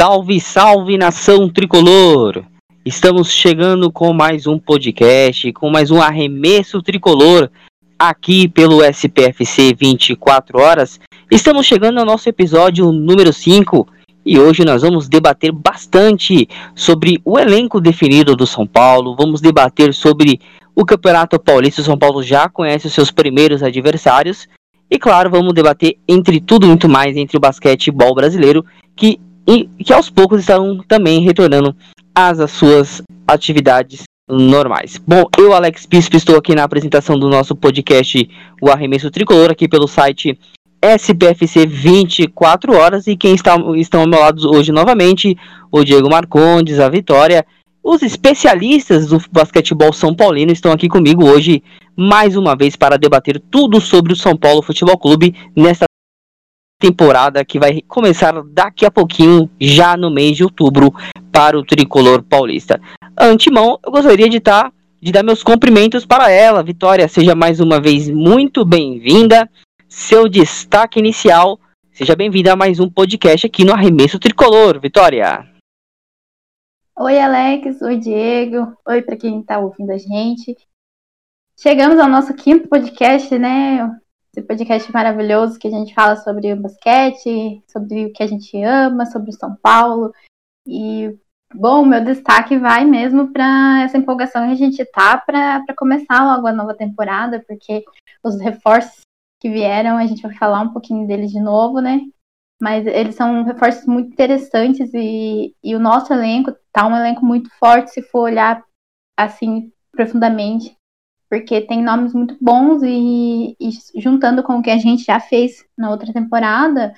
Salve, salve nação tricolor! Estamos chegando com mais um podcast, com mais um arremesso tricolor aqui pelo SPFC 24 horas. Estamos chegando ao nosso episódio número 5 e hoje nós vamos debater bastante sobre o elenco definido do São Paulo. Vamos debater sobre o Campeonato Paulista. O São Paulo já conhece os seus primeiros adversários. E claro, vamos debater entre tudo muito mais entre o basquetebol brasileiro, que, que aos poucos estão também retornando às suas atividades normais. Bom, eu, Alex Bispo, estou aqui na apresentação do nosso podcast O Arremesso Tricolor, aqui pelo site SPFC 24 horas e quem está, estão ao meu lado hoje novamente, o Diego Marcondes, a Vitória, os especialistas do basquetebol São Paulino estão aqui comigo hoje mais uma vez para debater tudo sobre o São Paulo Futebol Clube nesta temporada que vai começar daqui a pouquinho, já no mês de outubro, para o tricolor paulista. Antemão, eu gostaria de estar tá, de dar meus cumprimentos para ela. Vitória, seja mais uma vez muito bem-vinda seu destaque inicial. Seja bem-vinda a mais um podcast aqui no Arremesso Tricolor, Vitória. Oi, Alex. Oi, Diego. Oi, para quem está ouvindo a gente. Chegamos ao nosso quinto podcast, né? Esse podcast maravilhoso que a gente fala sobre o basquete, sobre o que a gente ama, sobre o São Paulo. E, bom, meu destaque vai mesmo para essa empolgação que a gente tá para começar logo a nova temporada, porque os reforços que vieram, a gente vai falar um pouquinho deles de novo, né? Mas eles são reforços muito interessantes e, e o nosso elenco tá um elenco muito forte se for olhar assim profundamente, porque tem nomes muito bons e, e juntando com o que a gente já fez na outra temporada,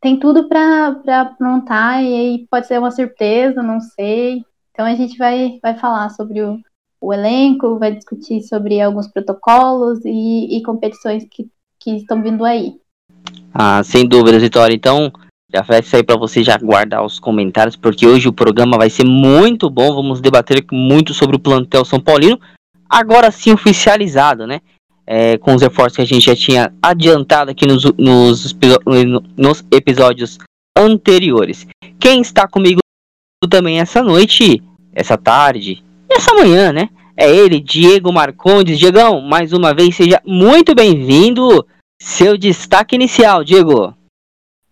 tem tudo para aprontar e aí pode ser uma surpresa, não sei. Então a gente vai, vai falar sobre o, o elenco, vai discutir sobre alguns protocolos e, e competições que que estão vindo aí. Ah, sem dúvidas, Vitória. Então, já fecha aí para você já guardar os comentários, porque hoje o programa vai ser muito bom. Vamos debater muito sobre o plantel São Paulino, agora sim oficializado, né? É, com os reforços que a gente já tinha adiantado aqui nos, nos, nos episódios anteriores. Quem está comigo também essa noite, essa tarde, essa manhã, né? É ele, Diego Marcondes. Diegão, mais uma vez, seja muito bem-vindo. Seu destaque inicial, Diego.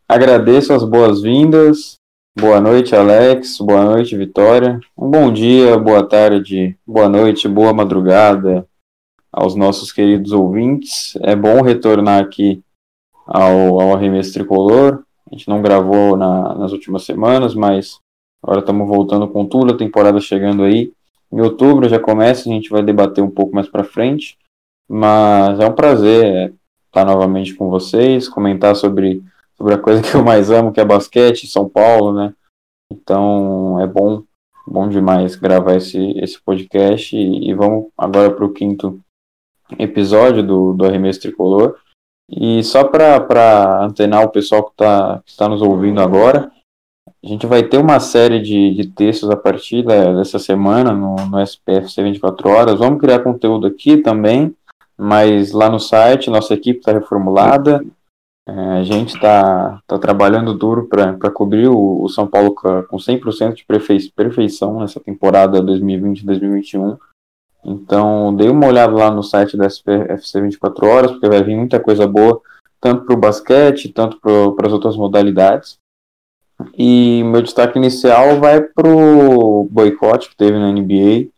Agradeço as boas-vindas. Boa noite, Alex. Boa noite, Vitória. Um bom dia, boa tarde, boa noite, boa madrugada aos nossos queridos ouvintes. É bom retornar aqui ao, ao Arremesso Tricolor. A gente não gravou na, nas últimas semanas, mas agora estamos voltando com tudo, a temporada chegando aí. Em outubro já começa, a gente vai debater um pouco mais para frente. Mas é um prazer estar novamente com vocês, comentar sobre, sobre a coisa que eu mais amo, que é basquete, São Paulo, né? Então é bom, bom demais gravar esse, esse podcast e, e vamos agora para o quinto episódio do, do Arremesso Tricolor. E só para antenar o pessoal que está que tá nos ouvindo agora, a gente vai ter uma série de, de textos a partir dessa semana no, no SPFC 24 Horas. Vamos criar conteúdo aqui também, mas lá no site, nossa equipe está reformulada. É, a gente está tá trabalhando duro para cobrir o, o, São Paulo com 100% de perfei perfeição nessa temporada 2020-2021. Então, dei uma olhada lá no site da SPFC 24 Horas, porque vai vir muita coisa boa, tanto para o basquete, tanto para as outras modalidades. E meu destaque inicial vai para o boicote que teve na NBA,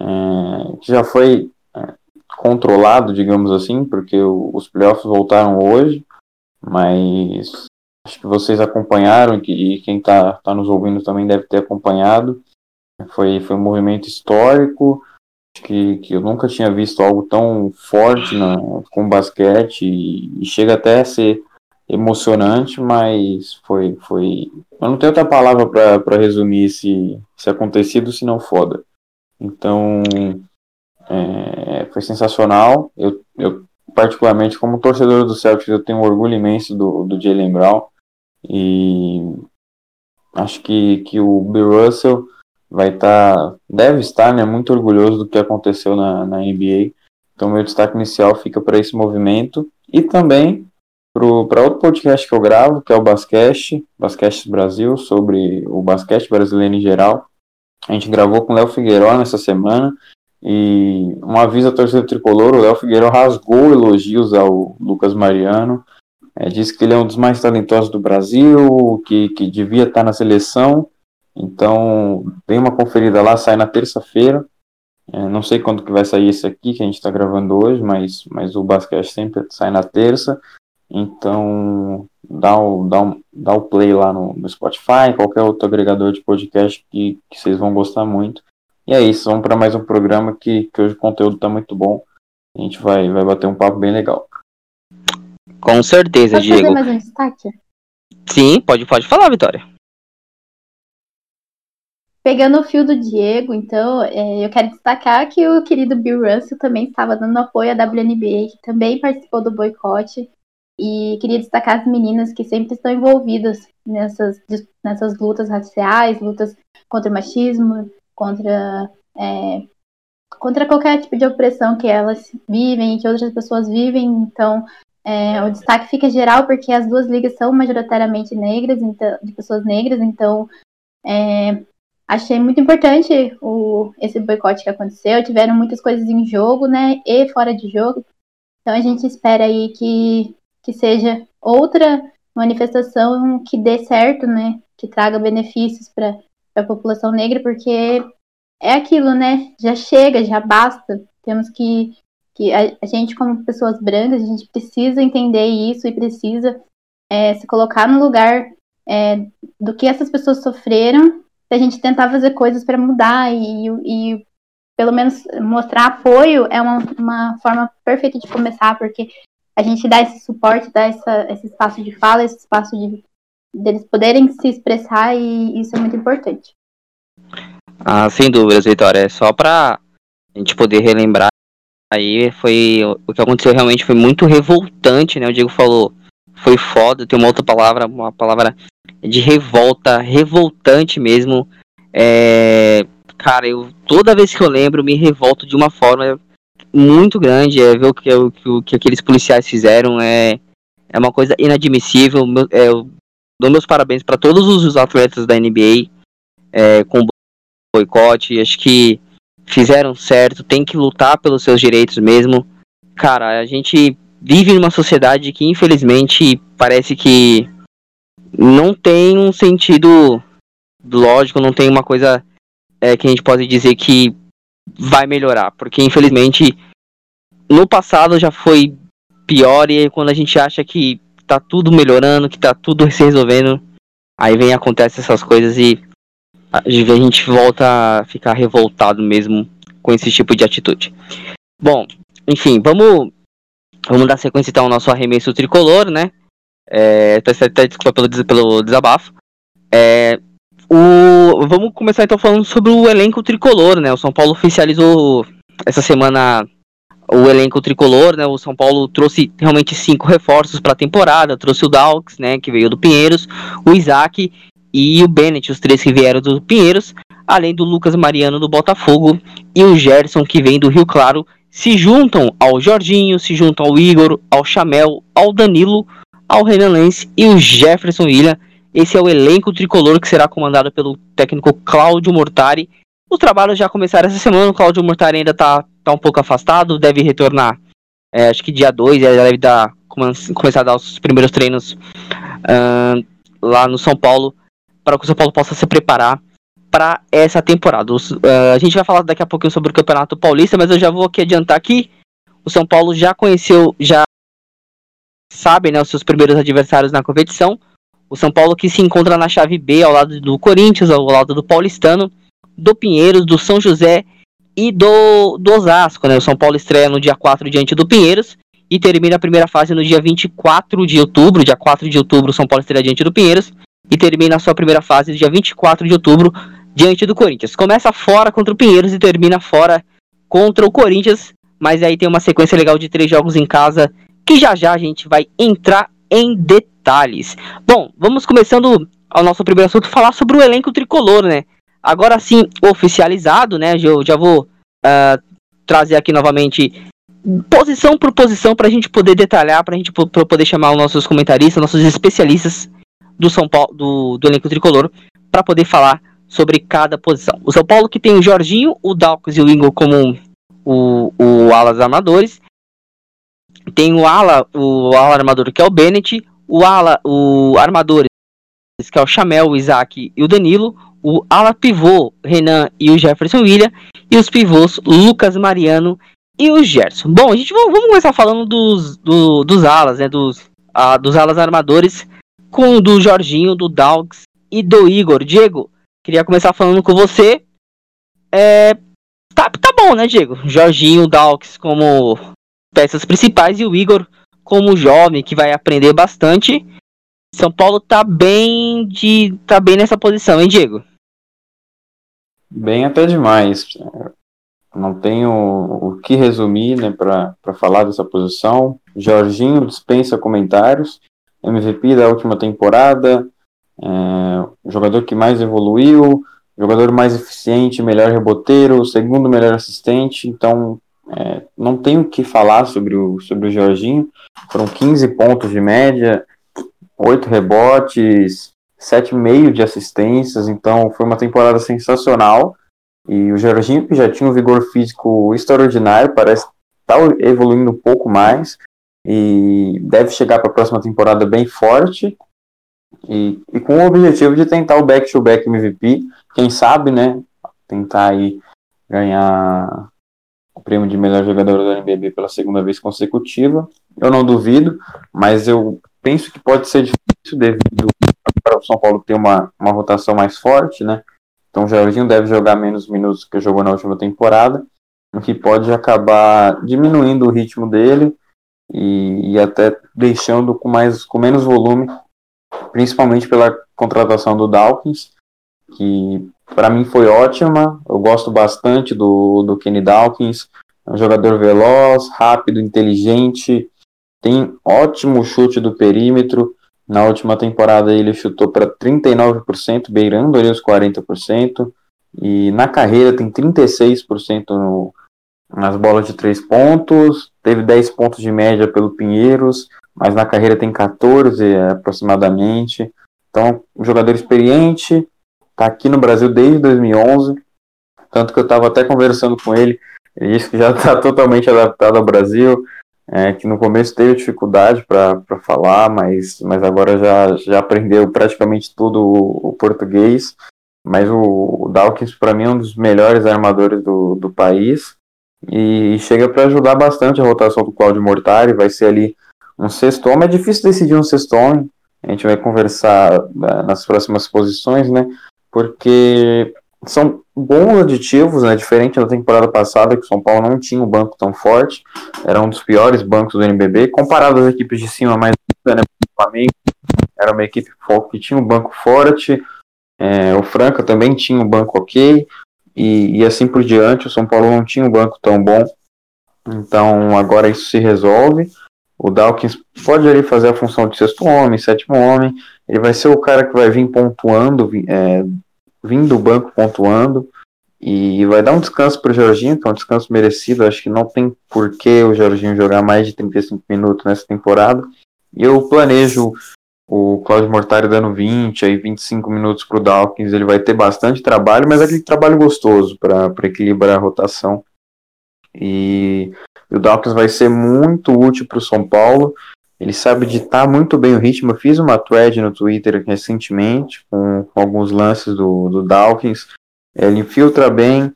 é, que já foi controlado, digamos assim, porque os playoffs voltaram hoje, mas acho que vocês acompanharam e quem está tá nos ouvindo também deve ter acompanhado. Foi, foi um movimento histórico, que, que eu nunca tinha visto algo tão forte com basquete e, e chega até a ser emocionante, mas foi, foi. Eu não tenho outra palavra para resumir esse, esse acontecido, se não foda. Então, é, foi sensacional. Eu, eu, particularmente, como torcedor do Celtics, eu tenho um orgulho imenso do, do Jalen Brown. E acho que, que o Bill Russell vai estar, tá, deve estar, né, muito orgulhoso do que aconteceu na, na NBA. Então, meu destaque inicial fica para esse movimento. E também para outro podcast que eu gravo, que é o Basquete, Basquete Brasil, sobre o basquete brasileiro em geral. A gente gravou com o Léo Figueiró nessa semana. E um aviso à torcida tricolor: o Léo Figueiredo rasgou elogios ao Lucas Mariano. É, disse que ele é um dos mais talentosos do Brasil, que, que devia estar na seleção. Então, dê uma conferida lá, sai na terça-feira. É, não sei quando que vai sair esse aqui que a gente está gravando hoje, mas, mas o basquete sempre sai na terça. Então, dá o, dá o, dá o play lá no, no Spotify, qualquer outro agregador de podcast que, que vocês vão gostar muito. E é isso, vamos para mais um programa que, que hoje o conteúdo está muito bom. A gente vai, vai bater um papo bem legal. Com certeza, Pode Diego. fazer mais um destaque? Sim, pode, pode falar, Vitória. Pegando o fio do Diego, então, é, eu quero destacar que o querido Bill Russell também estava dando apoio à WNBA, que também participou do boicote. E queria destacar as meninas que sempre estão envolvidas nessas, nessas lutas raciais, lutas contra o machismo, contra, é, contra qualquer tipo de opressão que elas vivem, que outras pessoas vivem. Então, é, o destaque fica geral porque as duas ligas são majoritariamente negras, então, de pessoas negras, então é, achei muito importante o, esse boicote que aconteceu. Tiveram muitas coisas em jogo, né? E fora de jogo. Então a gente espera aí que, que seja outra manifestação que dê certo, né? Que traga benefícios para a população negra, porque é aquilo, né? Já chega, já basta. Temos que que a, a, gente, como pessoas brancas, a gente precisa entender isso e precisa é, se colocar no lugar é, do que essas pessoas sofreram, a gente tentar fazer coisas para mudar e, e, pelo menos mostrar apoio é uma, uma forma perfeita de começar, porque a gente dá esse suporte, dá essa, esse espaço de fala, esse espaço de deles poderem se expressar e isso é muito importante. Ah, sem dúvidas, Vitória. É só para a gente poder relembrar aí foi o que aconteceu realmente foi muito revoltante, né? O Diego falou, foi foda, tem uma outra palavra, uma palavra de revolta, revoltante mesmo. É, cara, eu toda vez que eu lembro me revolto de uma forma muito grande, é ver o que, o, que aqueles policiais fizeram é é uma coisa inadmissível. Meu, é, dou meus parabéns para todos os atletas da NBA é, com boicote. Acho que fizeram certo, tem que lutar pelos seus direitos mesmo. Cara, a gente vive numa sociedade que infelizmente parece que não tem um sentido lógico, não tem uma coisa é, que a gente pode dizer que vai melhorar, porque infelizmente no passado já foi pior e quando a gente acha que tá tudo melhorando, que tá tudo se resolvendo, aí vem acontece essas coisas e a gente volta a ficar revoltado mesmo com esse tipo de atitude. Bom, enfim, vamos, vamos dar sequência então ao nosso arremesso tricolor, né? É, até desculpa pelo, pelo desabafo. É, o, vamos começar então falando sobre o elenco tricolor, né? O São Paulo oficializou essa semana o elenco tricolor, né? O São Paulo trouxe realmente cinco reforços para a temporada, trouxe o Dalks, né, que veio do Pinheiros, o Isaac e o Bennett, os três que vieram do Pinheiros, além do Lucas Mariano do Botafogo e o Gerson que vem do Rio Claro, se juntam ao Jorginho, se juntam ao Igor, ao Chamel, ao Danilo, ao Renan Lense e o Jefferson Ilha. Esse é o elenco tricolor que será comandado pelo técnico Cláudio Mortari. Os trabalhos já começaram essa semana, o Cláudio Mortari ainda está tá um pouco afastado, deve retornar, é, acho que dia 2, ele deve dar, começar a dar os primeiros treinos uh, lá no São Paulo para que o São Paulo possa se preparar para essa temporada. Os, uh, a gente vai falar daqui a pouquinho sobre o Campeonato Paulista, mas eu já vou aqui adiantar que o São Paulo já conheceu, já sabe, né, os seus primeiros adversários na competição. O São Paulo que se encontra na chave B ao lado do Corinthians, ao lado do Paulistano, do Pinheiros, do São José e do, do Osasco, né? O São Paulo estreia no dia 4 diante do Pinheiros e termina a primeira fase no dia 24 de outubro. Dia 4 de outubro, o São Paulo estreia diante do Pinheiros e termina a sua primeira fase dia 24 de outubro diante do Corinthians. Começa fora contra o Pinheiros e termina fora contra o Corinthians, mas aí tem uma sequência legal de três jogos em casa que já já a gente vai entrar em detalhes. Bom, vamos começando ao nosso primeiro assunto falar sobre o elenco tricolor, né? Agora sim oficializado, né? Eu já vou uh, trazer aqui novamente posição por posição para a gente poder detalhar, para a gente poder chamar os nossos comentaristas, nossos especialistas do São Paulo, do, do elenco tricolor, para poder falar sobre cada posição. O São Paulo que tem o Jorginho, o Dalcos e o Ingo como o, o alas armadores. Tem o ala, o ala armador que é o Bennett, o ala, o armadores que é o Chamel, o Isaac e o Danilo, o ala pivô Renan e o Jefferson William e os pivôs Lucas Mariano e o Gerson. Bom, a gente vamos, começar falando dos, do, dos alas, né, dos, ah, dos alas armadores com do Jorginho, do Dogs e do Igor. Diego, queria começar falando com você. É, tá, tá bom, né, Diego? Jorginho, Dogs como peças principais e o Igor como jovem que vai aprender bastante. São Paulo tá bem de tá bem nessa posição, hein, Diego? Bem até demais. Não tenho o que resumir, né, para falar dessa posição. Jorginho dispensa comentários. MVP da última temporada, é, jogador que mais evoluiu, jogador mais eficiente, melhor reboteiro, segundo melhor assistente. Então, é, não tenho o que falar sobre o, sobre o Jorginho. Foram 15 pontos de média, 8 rebotes, 7,5 de assistências. Então, foi uma temporada sensacional. E o Jorginho, que já tinha um vigor físico extraordinário, parece estar tá evoluindo um pouco mais. E deve chegar para a próxima temporada bem forte. E, e com o objetivo de tentar o back-to-back MVP. Quem sabe, né? Tentar aí ganhar o prêmio de melhor jogador do NBB pela segunda vez consecutiva. Eu não duvido, mas eu penso que pode ser difícil devido para o São Paulo ter uma, uma rotação mais forte, né? Então o Jorginho deve jogar menos minutos que jogou na última temporada, o que pode acabar diminuindo o ritmo dele e, e até deixando com, mais, com menos volume, principalmente pela contratação do Dawkins, que para mim foi ótima. Eu gosto bastante do, do Kenny Dawkins. É um jogador veloz, rápido, inteligente, tem ótimo chute do perímetro. Na última temporada ele chutou para 39%, beirando ali os 40%. E na carreira tem 36% no, nas bolas de 3 pontos. Teve 10 pontos de média pelo Pinheiros, mas na carreira tem 14 aproximadamente. Então, um jogador experiente, Está aqui no Brasil desde 2011. Tanto que eu estava até conversando com ele. Ele disse que já está totalmente adaptado ao Brasil. É, que no começo teve dificuldade para falar, mas, mas agora já, já aprendeu praticamente tudo o, o português. Mas o, o Dawkins, para mim, é um dos melhores armadores do, do país e chega para ajudar bastante a rotação do Claudio Mortari. Vai ser ali um sexto homem. É difícil decidir um sexto homem. A gente vai conversar né, nas próximas posições, né? porque são bons aditivos, né? Diferente da temporada passada, que o São Paulo não tinha um banco tão forte, era um dos piores bancos do NBB, comparado às equipes de cima mais né? O Flamengo era uma equipe que tinha um banco forte, é, o Franca também tinha um banco ok, e, e assim por diante, o São Paulo não tinha um banco tão bom, então agora isso se resolve. O Dawkins pode ali fazer a função de sexto homem, sétimo homem. Ele vai ser o cara que vai vir pontuando, é, vindo do banco pontuando. E vai dar um descanso para o Jorginho, que é um descanso merecido. Acho que não tem por que o Jorginho jogar mais de 35 minutos nessa temporada. E eu planejo o Claudio Mortari dando 20, aí 25 minutos para o Dawkins. Ele vai ter bastante trabalho, mas é aquele trabalho gostoso para equilibrar a rotação. E o Dawkins vai ser muito útil para o São Paulo. Ele sabe ditar muito bem o ritmo. Eu fiz uma thread no Twitter recentemente com, com alguns lances do, do Dawkins. Ele infiltra bem.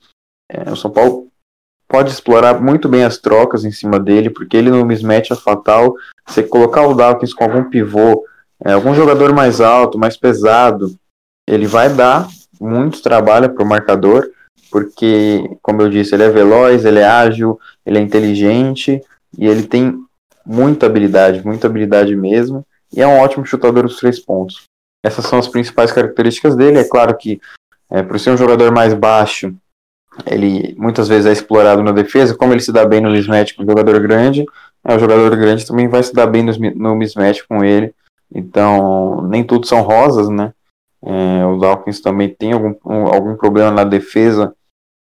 É, o São Paulo pode explorar muito bem as trocas em cima dele, porque ele no mismatch é fatal. Você colocar o Dawkins com algum pivô, é, algum jogador mais alto, mais pesado, ele vai dar muito trabalho para o marcador porque, como eu disse, ele é veloz, ele é ágil, ele é inteligente e ele tem muita habilidade, muita habilidade mesmo, e é um ótimo chutador dos três pontos. Essas são as principais características dele. É claro que, é, por ser um jogador mais baixo, ele muitas vezes é explorado na defesa, como ele se dá bem no mismatch com o jogador grande, é, o jogador grande também vai se dar bem no, no mismatch com ele. Então, nem tudo são rosas, né? É, o Dawkins também tem algum, um, algum problema na defesa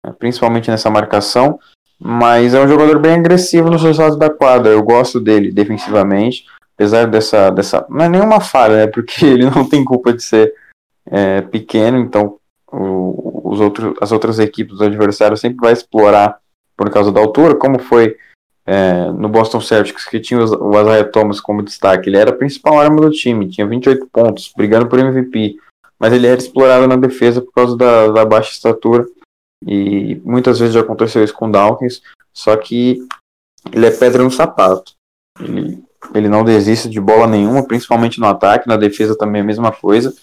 né, principalmente nessa marcação. Mas é um jogador bem agressivo nos dois lados da quadra. Eu gosto dele defensivamente, apesar dessa. dessa não é nenhuma falha, né? Porque ele não tem culpa de ser é, pequeno, então o, os outros, as outras equipes do adversário sempre vai explorar por causa da altura, como foi é, no Boston Celtics, que tinha o Isaiah Thomas como destaque. Ele era a principal arma do time, tinha 28 pontos, brigando por MVP, mas ele era explorado na defesa por causa da, da baixa estatura. E muitas vezes já aconteceu isso com o Dawkins, só que ele é pedra no sapato. Ele, ele não desiste de bola nenhuma, principalmente no ataque, na defesa também é a mesma coisa.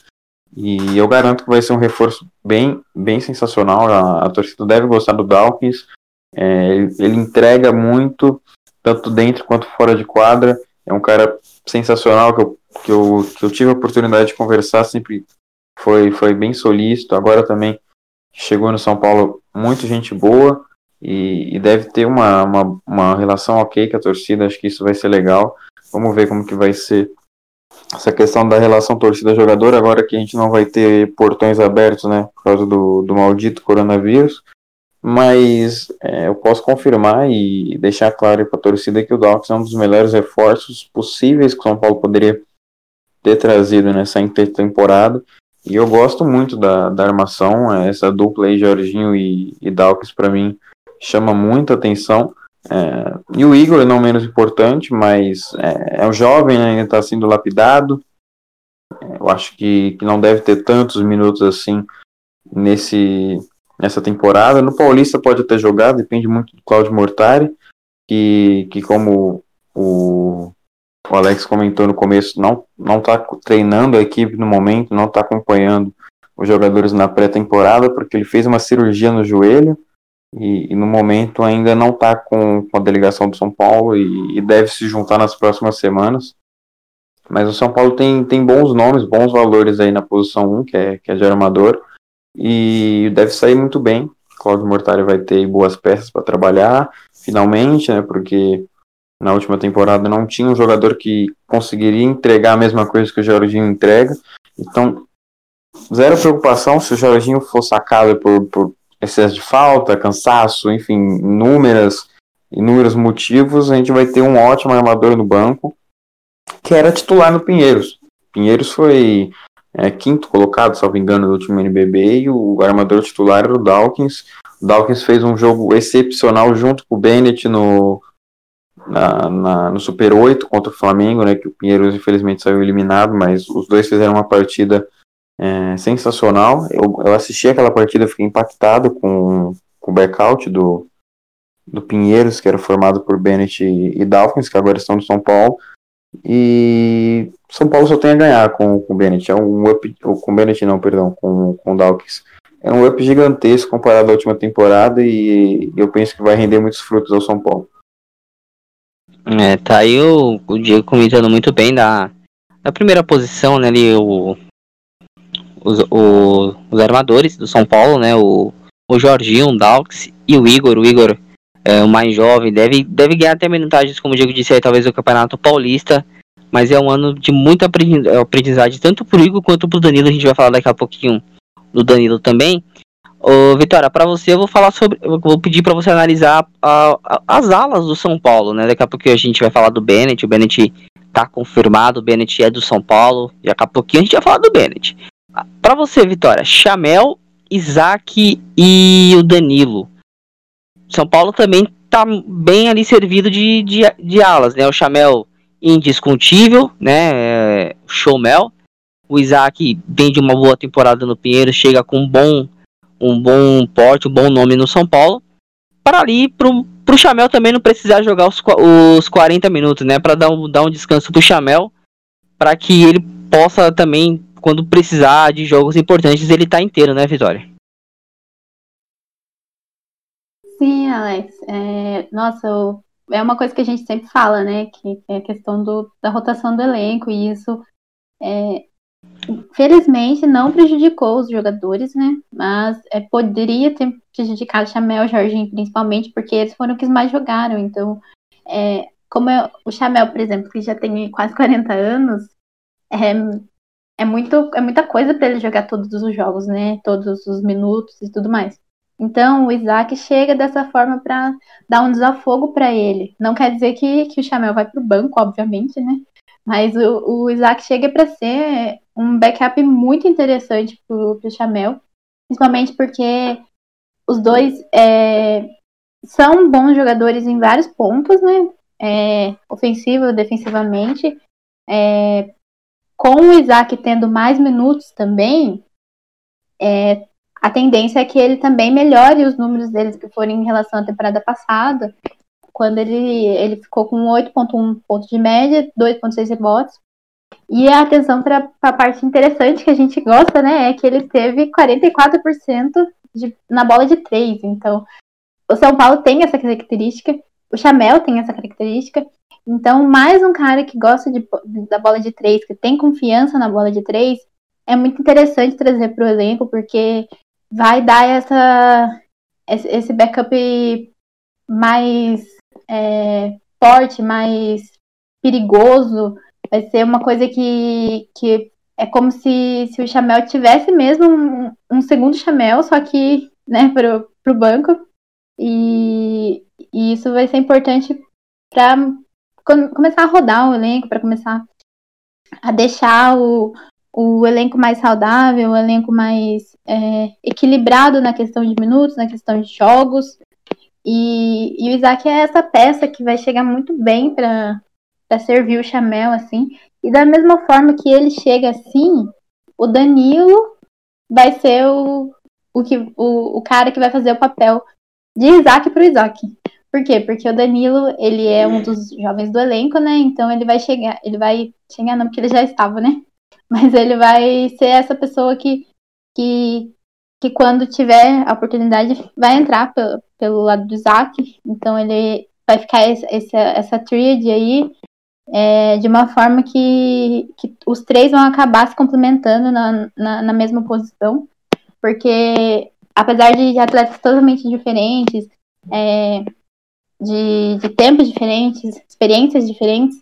E eu garanto que vai ser um reforço bem, bem sensacional. A, a torcida deve gostar do Dawkins. É, ele, ele, entrega muito, tanto dentro quanto fora de quadra. É um cara sensacional que eu, que eu, que eu tive a oportunidade de conversar, sempre foi, foi bem solícito. Agora também chegou no São Paulo muito gente boa e, e deve ter uma, uma, uma relação ok com a torcida. Acho que isso vai ser legal. Vamos ver como que vai ser essa questão da relação torcida-jogador, agora que a gente não vai ter portões abertos, né, por causa do, do maldito coronavírus, mas é, eu posso confirmar e deixar claro para a torcida que o Dawkins é um dos melhores reforços possíveis que o São Paulo poderia ter trazido nessa intertemporada, e eu gosto muito da, da armação, essa dupla aí, Jorginho e, e Dawkins, para mim, chama muita atenção, é, e o Igor, não menos importante, mas é, é um jovem, né, ainda está sendo lapidado. Eu acho que, que não deve ter tantos minutos assim nesse, nessa temporada. No Paulista pode até jogar, depende muito do Claudio Mortari, que, que como o, o Alex comentou no começo, não não está treinando a equipe no momento, não está acompanhando os jogadores na pré-temporada, porque ele fez uma cirurgia no joelho e, e no momento ainda não está com, com, a delegação do São Paulo e, e, deve se juntar nas próximas semanas. Mas o São Paulo tem, tem bons nomes, bons valores aí na posição 1, que é, que é de armador, e deve sair muito bem. Claudio Mortari vai ter boas peças para trabalhar, finalmente, né, porque na última temporada não tinha um jogador que conseguiria entregar a mesma coisa que o Jorginho entrega. Então, zero preocupação se o Jorginho for sacado por, por excesso de falta, cansaço, enfim, inúmeras, inúmeros motivos, a gente vai ter um ótimo armador no banco, que era titular no Pinheiros. Pinheiros foi é, quinto colocado, salvo engano, no último NBB, e o armador titular era o Dawkins. O Dawkins fez um jogo excepcional junto com o Bennett no, na, na, no Super 8 contra o Flamengo, né, que o Pinheiros infelizmente saiu eliminado, mas os dois fizeram uma partida é, sensacional. Eu, eu, assisti aquela partida, fiquei impactado com, com o backout do, do Pinheiros, que era formado por Bennett e, e Dawkins, que agora estão no São Paulo. E São Paulo só tem a ganhar com, com o Bennett. É um up. Com o Bennett não, perdão, com, com o Dawkins. É um up gigantesco comparado à última temporada e eu penso que vai render muitos frutos ao São Paulo. É, tá aí o, o Diego comentando muito bem da, da primeira posição, né? Ali, o, os, o, os armadores do São Paulo, né? O, o Jorginho, o Dalks e o Igor. O Igor é o mais jovem, deve, deve ganhar até minutagens, como o Diego disse aí, talvez o Campeonato Paulista. Mas é um ano de muita aprendizagem, tanto pro Igor quanto pro Danilo. A gente vai falar daqui a pouquinho do Danilo também. Ô, Vitória, para você eu vou falar sobre. Eu vou pedir para você analisar a, a, as alas do São Paulo, né? Daqui a pouquinho a gente vai falar do Bennett. O Bennett tá confirmado, o Bennett é do São Paulo. Daqui a pouquinho a gente vai falar do Bennett. Para você, Vitória, Chamel, Isaac e o Danilo. São Paulo também tá bem ali servido de, de, de alas, né? O Chamel indiscutível, né? É, Showmel. O Isaac vem de uma boa temporada no Pinheiro, chega com um bom, um bom porte, um bom nome no São Paulo. Para ali, pro, pro Chamel também não precisar jogar os, os 40 minutos, né? Para dar um, dar um descanso pro Chamel, para que ele possa também quando precisar de jogos importantes, ele tá inteiro, né, Vitória? Sim, Alex. É, nossa, é uma coisa que a gente sempre fala, né? Que, que é a questão do, da rotação do elenco, e isso, é, felizmente, não prejudicou os jogadores, né? Mas é, poderia ter prejudicado o Chamel e Jorginho, principalmente, porque eles foram os que mais jogaram. Então, é, como eu, o Chamel, por exemplo, que já tem quase 40 anos, é, é, muito, é muita coisa para ele jogar todos os jogos, né? Todos os minutos e tudo mais. Então o Isaac chega dessa forma para dar um desafogo para ele. Não quer dizer que, que o Chamel vai para o banco, obviamente, né? Mas o, o Isaac chega para ser um backup muito interessante para o Chamel, principalmente porque os dois é, são bons jogadores em vários pontos, né? É, ofensivo, defensivamente. É, com o Isaac tendo mais minutos também, é, a tendência é que ele também melhore os números deles que foram em relação à temporada passada, quando ele, ele ficou com 8,1 pontos de média, 2,6 rebotes. E a atenção para a parte interessante que a gente gosta, né, é que ele teve 44% de, na bola de três. Então, o São Paulo tem essa característica, o Chamel tem essa característica. Então, mais um cara que gosta de, da bola de três, que tem confiança na bola de três, é muito interessante trazer para o elenco, porque vai dar essa, esse backup mais é, forte, mais perigoso. Vai ser uma coisa que, que é como se, se o Chamel tivesse mesmo um, um segundo Chamel, só que né, para o banco. E, e isso vai ser importante para começar a rodar o elenco, para começar a deixar o, o elenco mais saudável, o elenco mais é, equilibrado na questão de minutos, na questão de jogos. E, e o Isaac é essa peça que vai chegar muito bem para servir o Chamel, assim. E da mesma forma que ele chega assim, o Danilo vai ser o, o, que, o, o cara que vai fazer o papel de Isaac para o Isaac. Por quê? Porque o Danilo, ele é um dos jovens do elenco, né? Então ele vai chegar, ele vai chegar não, porque ele já estava, né? Mas ele vai ser essa pessoa que, que, que quando tiver a oportunidade, vai entrar pelo, pelo lado do Isaac. Então ele vai ficar essa, essa tríade aí é, de uma forma que, que os três vão acabar se complementando na, na, na mesma posição. Porque apesar de atletas totalmente diferentes, é, de, de tempos diferentes, experiências diferentes,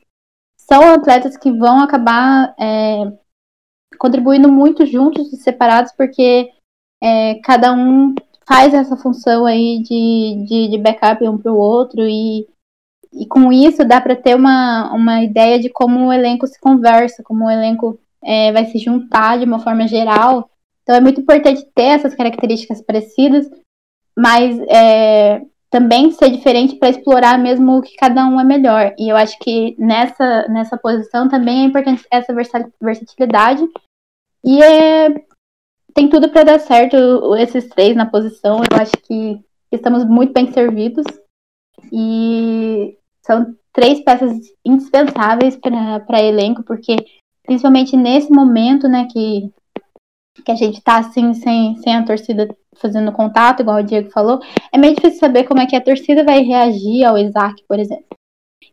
são atletas que vão acabar é, contribuindo muito juntos e separados, porque é, cada um faz essa função aí de, de, de backup um para o outro, e, e com isso dá para ter uma, uma ideia de como o elenco se conversa, como o elenco é, vai se juntar de uma forma geral. Então é muito importante ter essas características parecidas, mas é, também ser diferente para explorar mesmo o que cada um é melhor. E eu acho que nessa, nessa posição também é importante essa versatilidade. E é, tem tudo para dar certo esses três na posição. Eu acho que estamos muito bem servidos. E são três peças indispensáveis para elenco, porque principalmente nesse momento, né, que, que a gente está assim, sem, sem a torcida fazendo contato, igual o Diego falou, é meio difícil saber como é que a torcida vai reagir ao Isaac, por exemplo.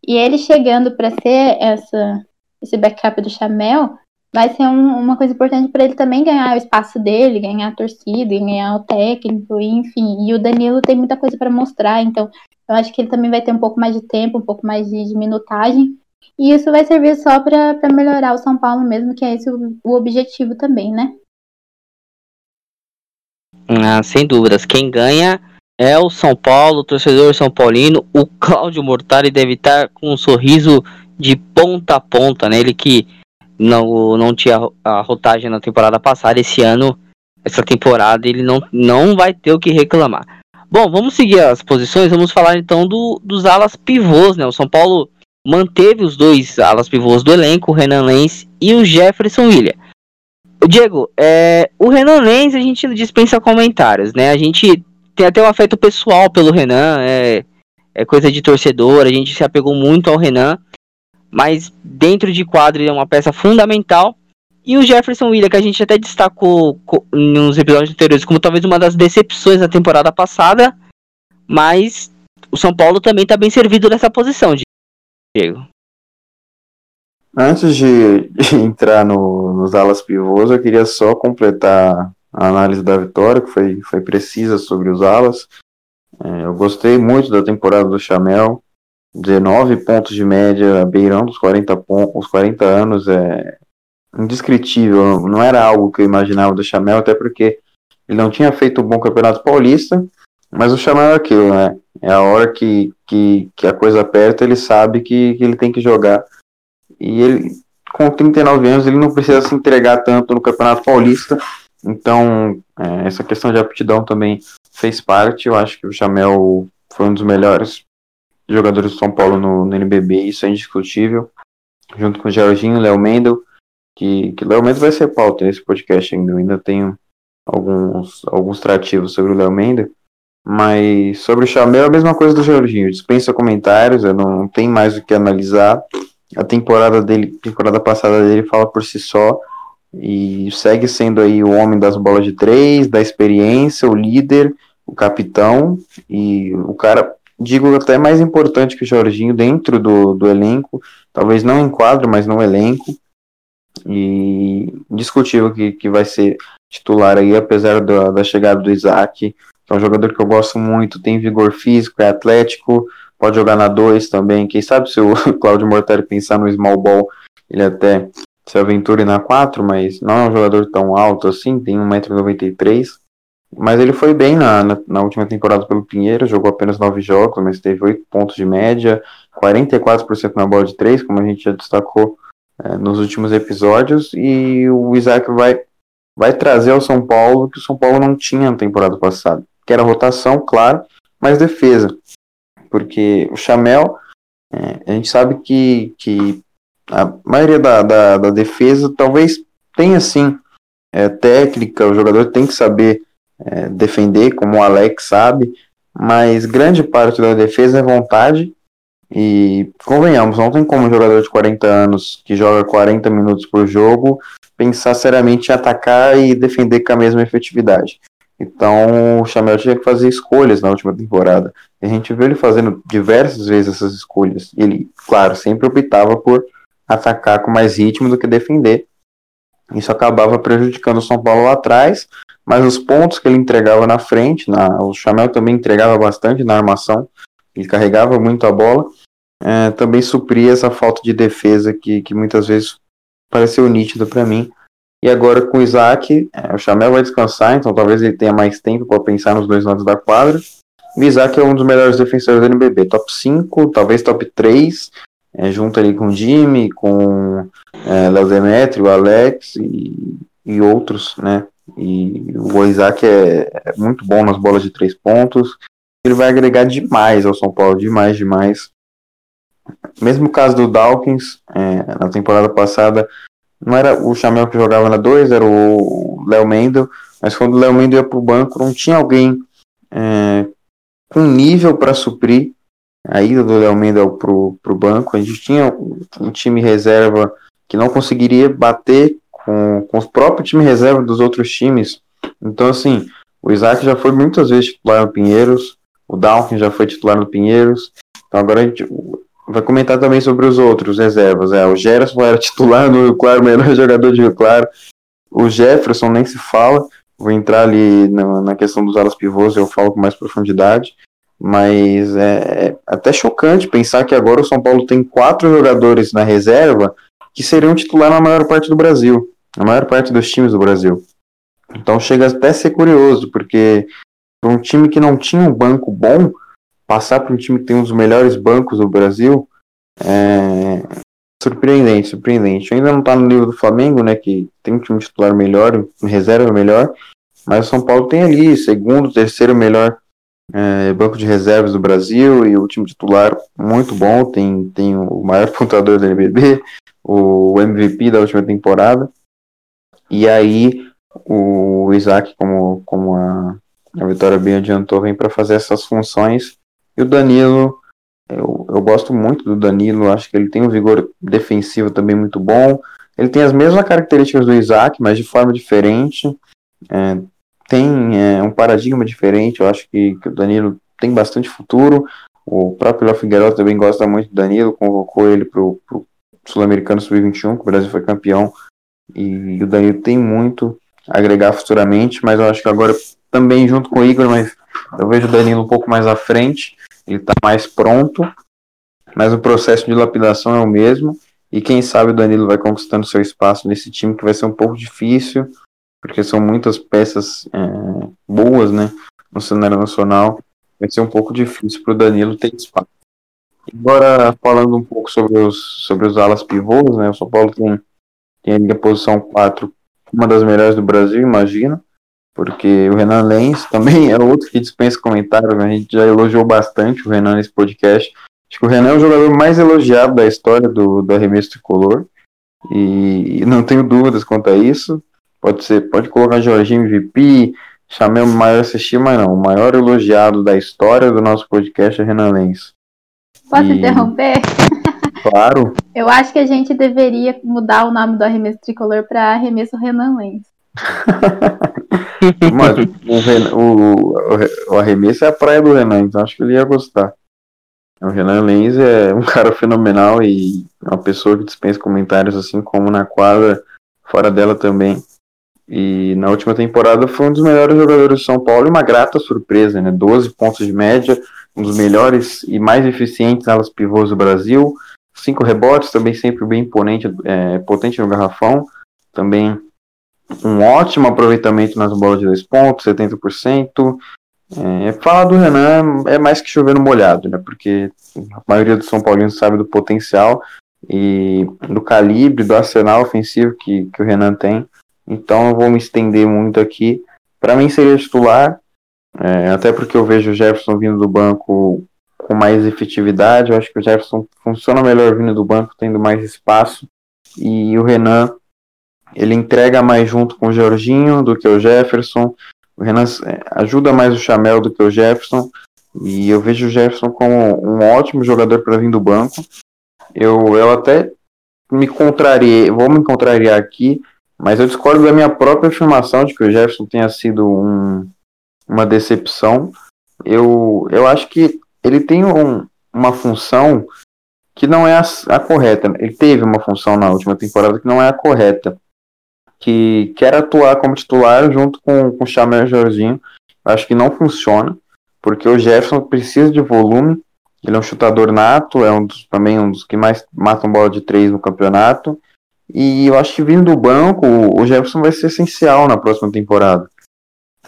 E ele chegando para ser essa, esse backup do Chamel, vai ser um, uma coisa importante para ele também ganhar o espaço dele, ganhar a torcida, ganhar o técnico, enfim. E o Danilo tem muita coisa para mostrar, então eu acho que ele também vai ter um pouco mais de tempo, um pouco mais de, de minutagem. E isso vai servir só para melhorar o São Paulo mesmo, que é esse o, o objetivo também, né? Ah, sem dúvidas. Quem ganha é o São Paulo, o torcedor São Paulino. O Cláudio Mortari deve estar com um sorriso de ponta a ponta, né? Ele que não, não tinha a rotagem na temporada passada, esse ano, essa temporada, ele não, não vai ter o que reclamar. Bom, vamos seguir as posições, vamos falar então do, dos alas pivôs, né? O São Paulo manteve os dois alas pivôs do elenco, o Renan Lenz e o Jefferson William. Diego, é, o Renan Lenz a gente dispensa comentários, né? A gente tem até um afeto pessoal pelo Renan, é, é coisa de torcedor, a gente se apegou muito ao Renan, mas dentro de quadro ele é uma peça fundamental. E o Jefferson William, que a gente até destacou nos episódios anteriores como talvez uma das decepções da temporada passada, mas o São Paulo também está bem servido nessa posição, Diego. Antes de entrar no, nos alas pivôs, eu queria só completar a análise da vitória, que foi, foi precisa sobre os alas. É, eu gostei muito da temporada do Chamel. 19 pontos de média, beirando os 40, pontos, os 40 anos, é indescritível. Não era algo que eu imaginava do Chamel, até porque ele não tinha feito um bom campeonato paulista, Mas o Chamel é aquilo, né? É a hora que, que, que a coisa aperta, ele sabe que, que ele tem que jogar. E ele, com 39 anos, ele não precisa se entregar tanto no Campeonato Paulista. Então, é, essa questão de aptidão também fez parte. Eu acho que o Chamel foi um dos melhores jogadores do São Paulo no, no NBB, isso é indiscutível. Junto com o Jorginho, Léo Mendel, que, que Léo Mendel vai ser pauta nesse podcast ainda. Eu ainda tenho alguns, alguns trativos sobre o Léo Mendel. Mas sobre o Chamel, a mesma coisa do Jorginho. Dispensa comentários, eu não tenho mais o que analisar. A temporada dele, temporada passada dele fala por si só. E segue sendo aí o homem das bolas de três, da experiência, o líder, o capitão. E o cara, digo até mais importante que o Jorginho dentro do, do elenco. Talvez não em quadro, mas no elenco. E discutível que, que vai ser titular aí, apesar da, da chegada do Isaac é um jogador que eu gosto muito, tem vigor físico, é atlético, pode jogar na 2 também. Quem sabe se o Claudio Mortari pensar no small ball, ele até se aventure na 4, mas não é um jogador tão alto assim, tem 1,93m. Mas ele foi bem na, na, na, última temporada pelo Pinheiro, jogou apenas 9 jogos, mas teve 8 pontos de média, 44% na bola de 3, como a gente já destacou é, nos últimos episódios. E o Isaac vai, vai trazer ao São Paulo que o São Paulo não tinha na temporada passada que era rotação, claro, mas defesa. Porque o Chamel, é, a gente sabe que, que a maioria da, da, da defesa talvez tenha sim é, técnica, o jogador tem que saber é, defender, como o Alex sabe, mas grande parte da defesa é vontade. E convenhamos, não tem como um jogador de 40 anos que joga 40 minutos por jogo pensar seriamente em atacar e defender com a mesma efetividade. Então o Chamel tinha que fazer escolhas na última temporada. E a gente viu ele fazendo diversas vezes essas escolhas. Ele, claro, sempre optava por atacar com mais ritmo do que defender. Isso acabava prejudicando o São Paulo lá atrás, mas os pontos que ele entregava na frente, na, o Chamel também entregava bastante na armação, ele carregava muito a bola, é, também supria essa falta de defesa que, que muitas vezes pareceu nítida para mim e agora com o Isaac, é, o Chamel vai descansar, então talvez ele tenha mais tempo para pensar nos dois lados da quadra. O Isaac é um dos melhores defensores do NBB, top 5, talvez top 3, é, junto ali com o Jimmy, com é, Léo Demetrio, o Alex e, e outros, né? E o Isaac é, é, muito bom nas bolas de três pontos. Ele vai agregar demais ao São Paulo, demais, demais. Mesmo caso do Dawkins, é, na temporada passada, não era o Chamel que jogava na 2, era o Léo Mendel, mas quando o Léo Mendel ia para o banco, não tinha alguém é, com nível para suprir a ida do Léo Mendel para o banco. A gente tinha um time reserva que não conseguiria bater com, com o próprio time reserva dos outros times. Então, assim, o Isaac já foi muitas vezes titular no Pinheiros, o Dawkins já foi titular no Pinheiros. Então agora a gente, vai comentar também sobre os outros reservas. É, o Gerson era titular no Rio Claro, melhor jogador de Rio Claro. O Jefferson nem se fala. Vou entrar ali na, na questão dos alas pivôs, eu falo com mais profundidade. Mas é, é até chocante pensar que agora o São Paulo tem quatro jogadores na reserva que seriam titular na maior parte do Brasil, na maior parte dos times do Brasil. Então chega até a ser curioso, porque para um time que não tinha um banco bom, passar para um time que tem um dos melhores bancos do Brasil é surpreendente, surpreendente. Ainda não está no nível do Flamengo, né, que tem um time titular melhor, reserva melhor, mas o São Paulo tem ali segundo, terceiro melhor é, banco de reservas do Brasil e o time titular muito bom, tem, tem o maior pontuador do NBB, o MVP da última temporada, e aí o Isaac, como, como a, a Vitória bem adiantou, vem para fazer essas funções e o Danilo, eu, eu gosto muito do Danilo, acho que ele tem um vigor defensivo também muito bom. Ele tem as mesmas características do Isaac, mas de forma diferente. É, tem é, um paradigma diferente, eu acho que, que o Danilo tem bastante futuro. O próprio Léo Figueiredo também gosta muito do Danilo, convocou ele para o Sul-Americano Sub-21, que o Brasil foi campeão. E o Danilo tem muito a agregar futuramente, mas eu acho que agora também junto com o Igor, mas eu vejo o Danilo um pouco mais à frente ele está mais pronto, mas o processo de lapidação é o mesmo. E quem sabe o Danilo vai conquistando seu espaço nesse time que vai ser um pouco difícil, porque são muitas peças é, boas, né? no cenário nacional, vai ser um pouco difícil para o Danilo ter espaço. Agora, falando um pouco sobre os, sobre os alas pivôs, né, o São Paulo tem, tem ali a posição 4, uma das melhores do Brasil, imagino, porque o Renan Lenz também é outro que dispensa comentários, né, a gente já elogiou bastante o Renan nesse podcast. Acho que o Renan é o jogador mais elogiado da história do, do arremesso tricolor, e não tenho dúvidas quanto a isso. Pode ser, pode colocar Jorginho MVP, chamei o maior assistir, mas não. O maior elogiado da história do nosso podcast é Renan Lenz. Posso e... interromper? Claro. Eu acho que a gente deveria mudar o nome do arremesso tricolor para arremesso Renan Lenz. Mas o, o, o, arremesso é a praia do Renan, então acho que ele ia gostar. O Renan Lenz é um cara fenomenal e uma pessoa que dispensa comentários assim como na quadra, fora dela também. E na última temporada foi um dos melhores jogadores de São Paulo e uma grata surpresa, né? 12 pontos de média, um dos melhores e mais eficientes alas pivôs do Brasil, cinco rebotes, também sempre bem imponente, é, potente no garrafão, também um ótimo aproveitamento nas bolas de dois pontos, 70%. É, falar do Renan é mais que chover no molhado, né? Porque a maioria dos São Paulinos sabe do potencial e do calibre, do arsenal ofensivo que, que o Renan tem. Então eu vou me estender muito aqui. Para mim seria titular, é, até porque eu vejo o Jefferson vindo do banco com mais efetividade. Eu acho que o Jefferson funciona melhor vindo do banco, tendo mais espaço. E o Renan, ele entrega mais junto com o Jorginho do que o Jefferson. O Renan é, ajuda mais o Chamel do que o Jefferson. E eu vejo o Jefferson como um ótimo jogador para vir do banco. Eu, eu até me contrariei, vou me contrariar aqui, mas eu discordo da minha própria afirmação de que o Jefferson tenha sido um, uma decepção. Eu, eu acho que ele tem um, uma função que não é a, a, correta. Ele teve uma função na última temporada que não é a correta. Que quer atuar como titular junto com, com o Chamel Jorginho. Acho que não funciona, porque o Jefferson precisa de volume. Ele é um chutador nato, é um dos, também um dos que mais matam bola de três no campeonato. E eu acho que vindo do banco, o Jefferson vai ser essencial na próxima temporada.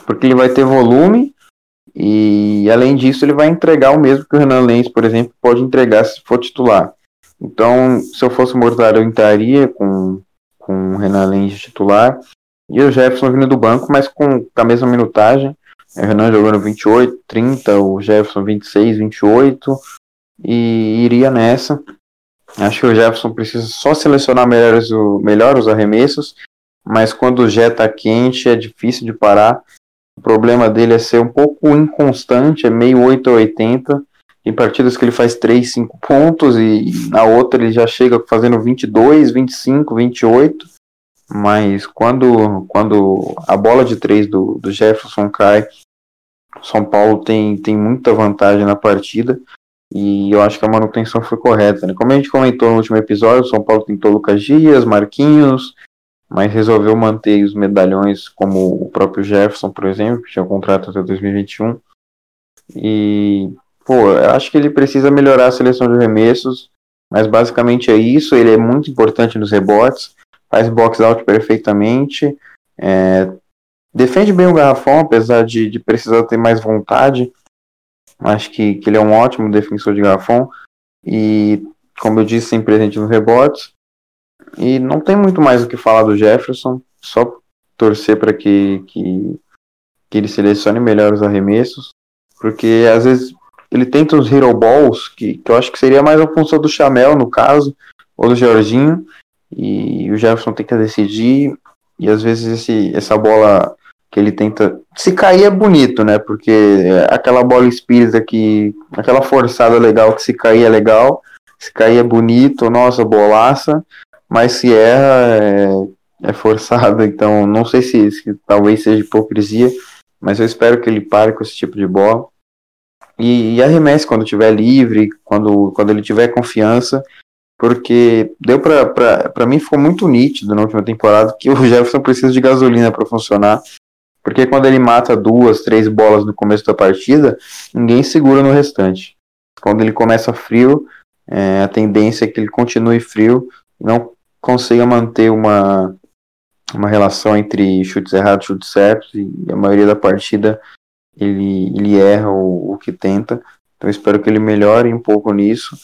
Porque ele vai ter volume e, além disso, ele vai entregar o mesmo que o Renan Lenz, por exemplo, pode entregar se for titular. Então, se eu fosse mortário, eu entraria com, com o Renan Lenz titular e o Jefferson vindo do banco, mas com, com a mesma minutagem. O Renan jogando 28, 30, o Jefferson 26, 28 e iria nessa. Acho que o Jefferson precisa só selecionar melhores o, melhor os arremessos, mas quando o jet tá quente é difícil de parar. O problema dele é ser um pouco inconstante, é meio 8 a 80. Tem partidas que ele faz 3, 5 pontos e na outra ele já chega fazendo 22, 25, 28. Mas quando, quando a bola de 3 do, do Jefferson cai, São Paulo tem, tem muita vantagem na partida. E eu acho que a manutenção foi correta. Né? Como a gente comentou no último episódio, o São Paulo tentou Lucas Dias, Marquinhos, mas resolveu manter os medalhões, como o próprio Jefferson, por exemplo, que tinha um contrato até 2021. E, pô, eu acho que ele precisa melhorar a seleção de remessos, mas basicamente é isso. Ele é muito importante nos rebotes, faz box out perfeitamente, é, defende bem o garrafão, apesar de, de precisar ter mais vontade. Acho que, que ele é um ótimo defensor de garrafão. E, como eu disse, sempre presente nos rebotes. E não tem muito mais o que falar do Jefferson. Só torcer para que, que, que ele selecione melhor os arremessos. Porque às vezes ele tenta uns hero balls, que, que eu acho que seria mais a função do Chamel, no caso, ou do Jorginho. E o Jefferson que decidir. E às vezes esse, essa bola que ele tenta. Se cair é bonito, né? Porque aquela bola espírita que. aquela forçada legal que se cair é legal, se cair é bonito, nossa, bolaça, mas se erra é, é forçado, então não sei se, se talvez seja hipocrisia, mas eu espero que ele pare com esse tipo de bola. E, e arremesse quando estiver livre, quando, quando ele tiver confiança, porque deu para mim ficou muito nítido na última temporada que o Jefferson precisa de gasolina para funcionar porque quando ele mata duas, três bolas no começo da partida, ninguém segura no restante. Quando ele começa frio, é, a tendência é que ele continue frio não consiga manter uma, uma relação entre chutes errados e chutes certos. E a maioria da partida ele, ele erra o, o que tenta. Então espero que ele melhore um pouco nisso.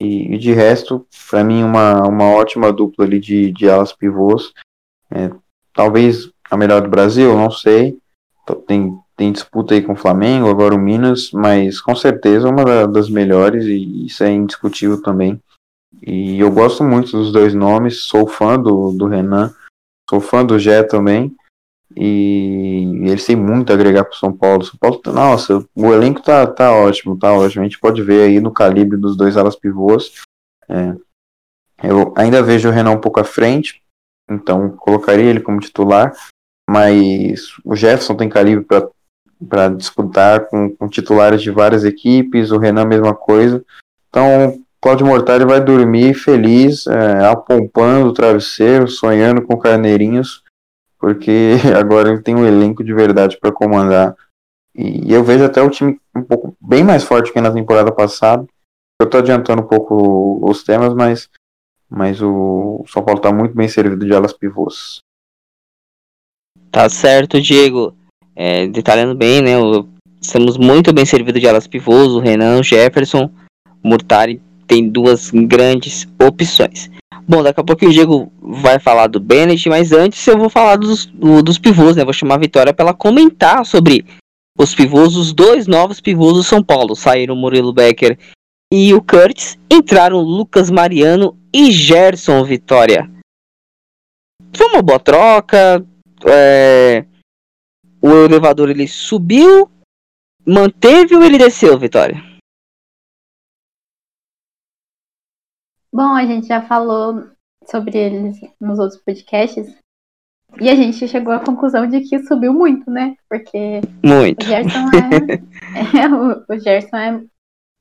E, e de resto, para mim, uma, uma ótima dupla ali de, de alas pivôs. É, talvez a melhor do Brasil, não sei. Tem, tem disputa aí com o Flamengo, agora o Minas, mas com certeza uma das melhores e isso é indiscutível também. E eu gosto muito dos dois nomes, sou fã do, do Renan, sou fã do Gé também. E eles têm muito a agregar para São Paulo. São Paulo, tá, nossa, o elenco tá, tá ótimo, tá ótimo. A gente pode ver aí no calibre dos dois alas pivôs. É, eu ainda vejo o Renan um pouco à frente, então colocaria ele como titular. Mas o Jefferson tem calibre para disputar com, com, titulares de várias equipes, o Renan mesma coisa. Então, Cláudio Mortari vai dormir feliz, é, apompando o travesseiro, sonhando com carneirinhos porque agora ele tem um elenco de verdade para comandar. E eu vejo até o time um pouco bem mais forte que na temporada passada. Eu estou adiantando um pouco os temas, mas, mas o São Paulo está muito bem servido de alas pivôs. Tá certo, Diego. É, detalhando bem, né? O, estamos muito bem servidos de alas pivôs. O Renan, o Jefferson, o Murtari tem duas grandes opções. Bom, daqui a pouco o Diego vai falar do Bennett, mas antes eu vou falar dos, do, dos pivôs, né? Vou chamar a Vitória para ela comentar sobre os pivôs, os dois novos pivôs do São Paulo. Saíram o Murilo Becker e o Curtis, entraram Lucas Mariano e Gerson Vitória. Foi uma boa troca. É... O elevador ele subiu, manteve ou ele desceu, Vitória? Bom, a gente já falou sobre eles nos outros podcasts. E a gente chegou à conclusão de que subiu muito, né? Porque muito. o Gerson é, é o, o, Gerson é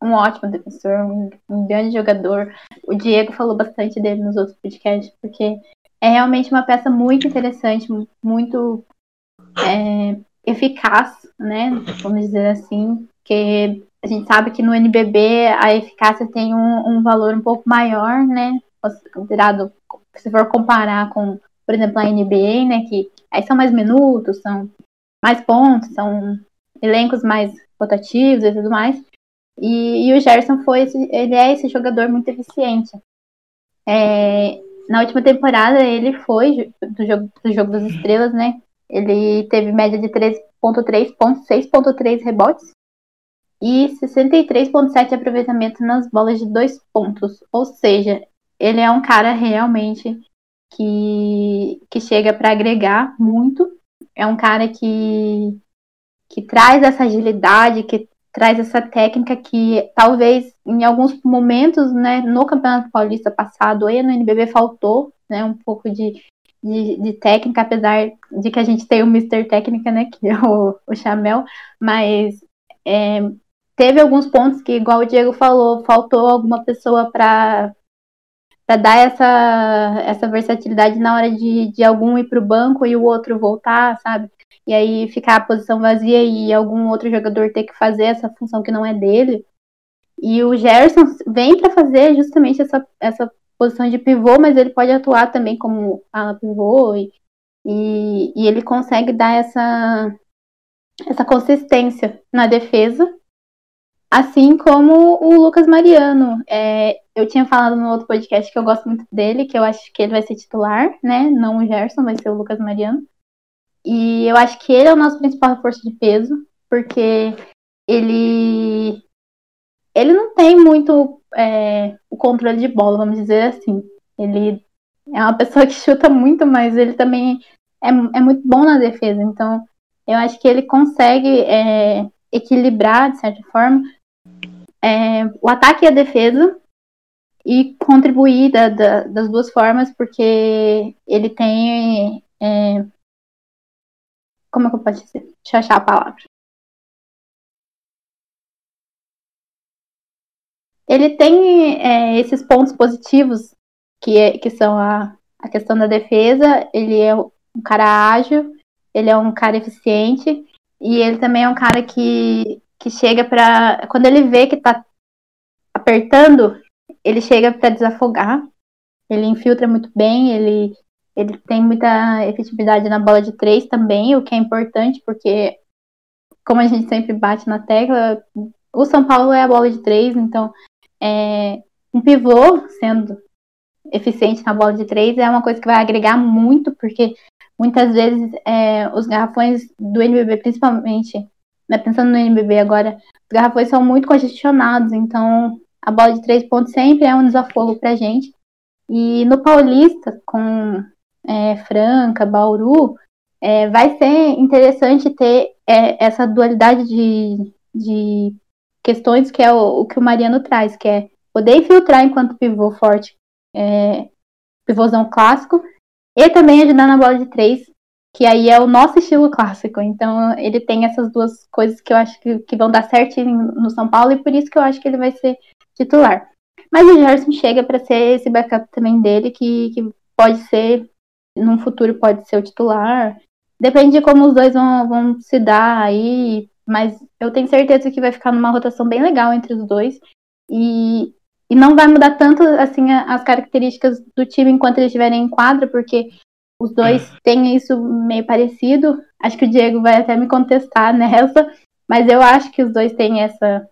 um ótimo defensor, um, um, grande jogador. O Diego falou bastante dele nos outros podcasts, porque é realmente uma peça muito interessante, muito é, eficaz, né? Vamos dizer assim, que a gente sabe que no NBB a eficácia tem um, um valor um pouco maior, né? Considerado, se for comparar com, por exemplo, a NBA, né? Que aí são mais minutos, são mais pontos, são elencos mais rotativos e tudo mais. E, e o Gerson foi esse, ele é esse jogador muito eficiente. É, na última temporada ele foi do jogo, do jogo das estrelas, né? Ele teve média de 3.3 pontos, 6.3 rebotes e 63,7 aproveitamento nas bolas de dois pontos. Ou seja, ele é um cara realmente que, que chega para agregar muito. É um cara que, que traz essa agilidade, que traz essa técnica que talvez em alguns momentos, né, no Campeonato Paulista passado e no NBB faltou, né, um pouco de, de, de, técnica, apesar de que a gente tem o Mr. Técnica, né, que é o, o Chamel, mas é, teve alguns pontos que, igual o Diego falou, faltou alguma pessoa para para dar essa, essa versatilidade na hora de, de algum ir para o banco e o outro voltar, sabe? E aí ficar a posição vazia e algum outro jogador ter que fazer essa função que não é dele. E o Gerson vem para fazer justamente essa, essa posição de pivô, mas ele pode atuar também como ala pivô e, e, e ele consegue dar essa, essa consistência na defesa Assim como o Lucas Mariano. É, eu tinha falado no outro podcast que eu gosto muito dele, que eu acho que ele vai ser titular, né? Não o Gerson, vai ser o Lucas Mariano. E eu acho que ele é o nosso principal reforço de peso, porque ele ele não tem muito é, o controle de bola, vamos dizer assim. Ele é uma pessoa que chuta muito, mas ele também é, é muito bom na defesa. Então, eu acho que ele consegue é, equilibrar, de certa forma, é, o ataque e a defesa e contribuir da, da, das duas formas, porque ele tem. É, como é que eu posso dizer? Deixa eu achar a palavra. Ele tem é, esses pontos positivos, que, é, que são a, a questão da defesa, ele é um cara ágil, ele é um cara eficiente, e ele também é um cara que que chega para quando ele vê que tá apertando, ele chega para desafogar. Ele infiltra muito bem, ele ele tem muita efetividade na bola de três também, o que é importante porque como a gente sempre bate na tecla, o São Paulo é a bola de três, então é, um pivô sendo eficiente na bola de três é uma coisa que vai agregar muito, porque muitas vezes é, os garrafões do NBB, principalmente, né, pensando no NBB agora, os garrafões são muito congestionados, então a bola de três pontos sempre é um desafogo pra gente. E no Paulista, com é, Franca, Bauru, é, vai ser interessante ter é, essa dualidade de, de questões que é o, o, que o Mariano traz, que é poder infiltrar enquanto pivô forte, é, pivôzão clássico, e também ajudar na bola de três, que aí é o nosso estilo clássico. Então ele tem essas duas coisas que eu acho que, que vão dar certo no São Paulo, e por isso que eu acho que ele vai ser titular. Mas o Gerson chega para ser esse backup também dele, que, que pode ser, num futuro pode ser o titular. Depende de como os dois vão, vão se dar aí, mas eu tenho certeza que vai ficar numa rotação bem legal entre os dois. E, e não vai mudar tanto assim as características do time enquanto eles estiverem em quadra, porque os dois têm isso meio parecido. Acho que o Diego vai até me contestar nessa, mas eu acho que os dois têm essa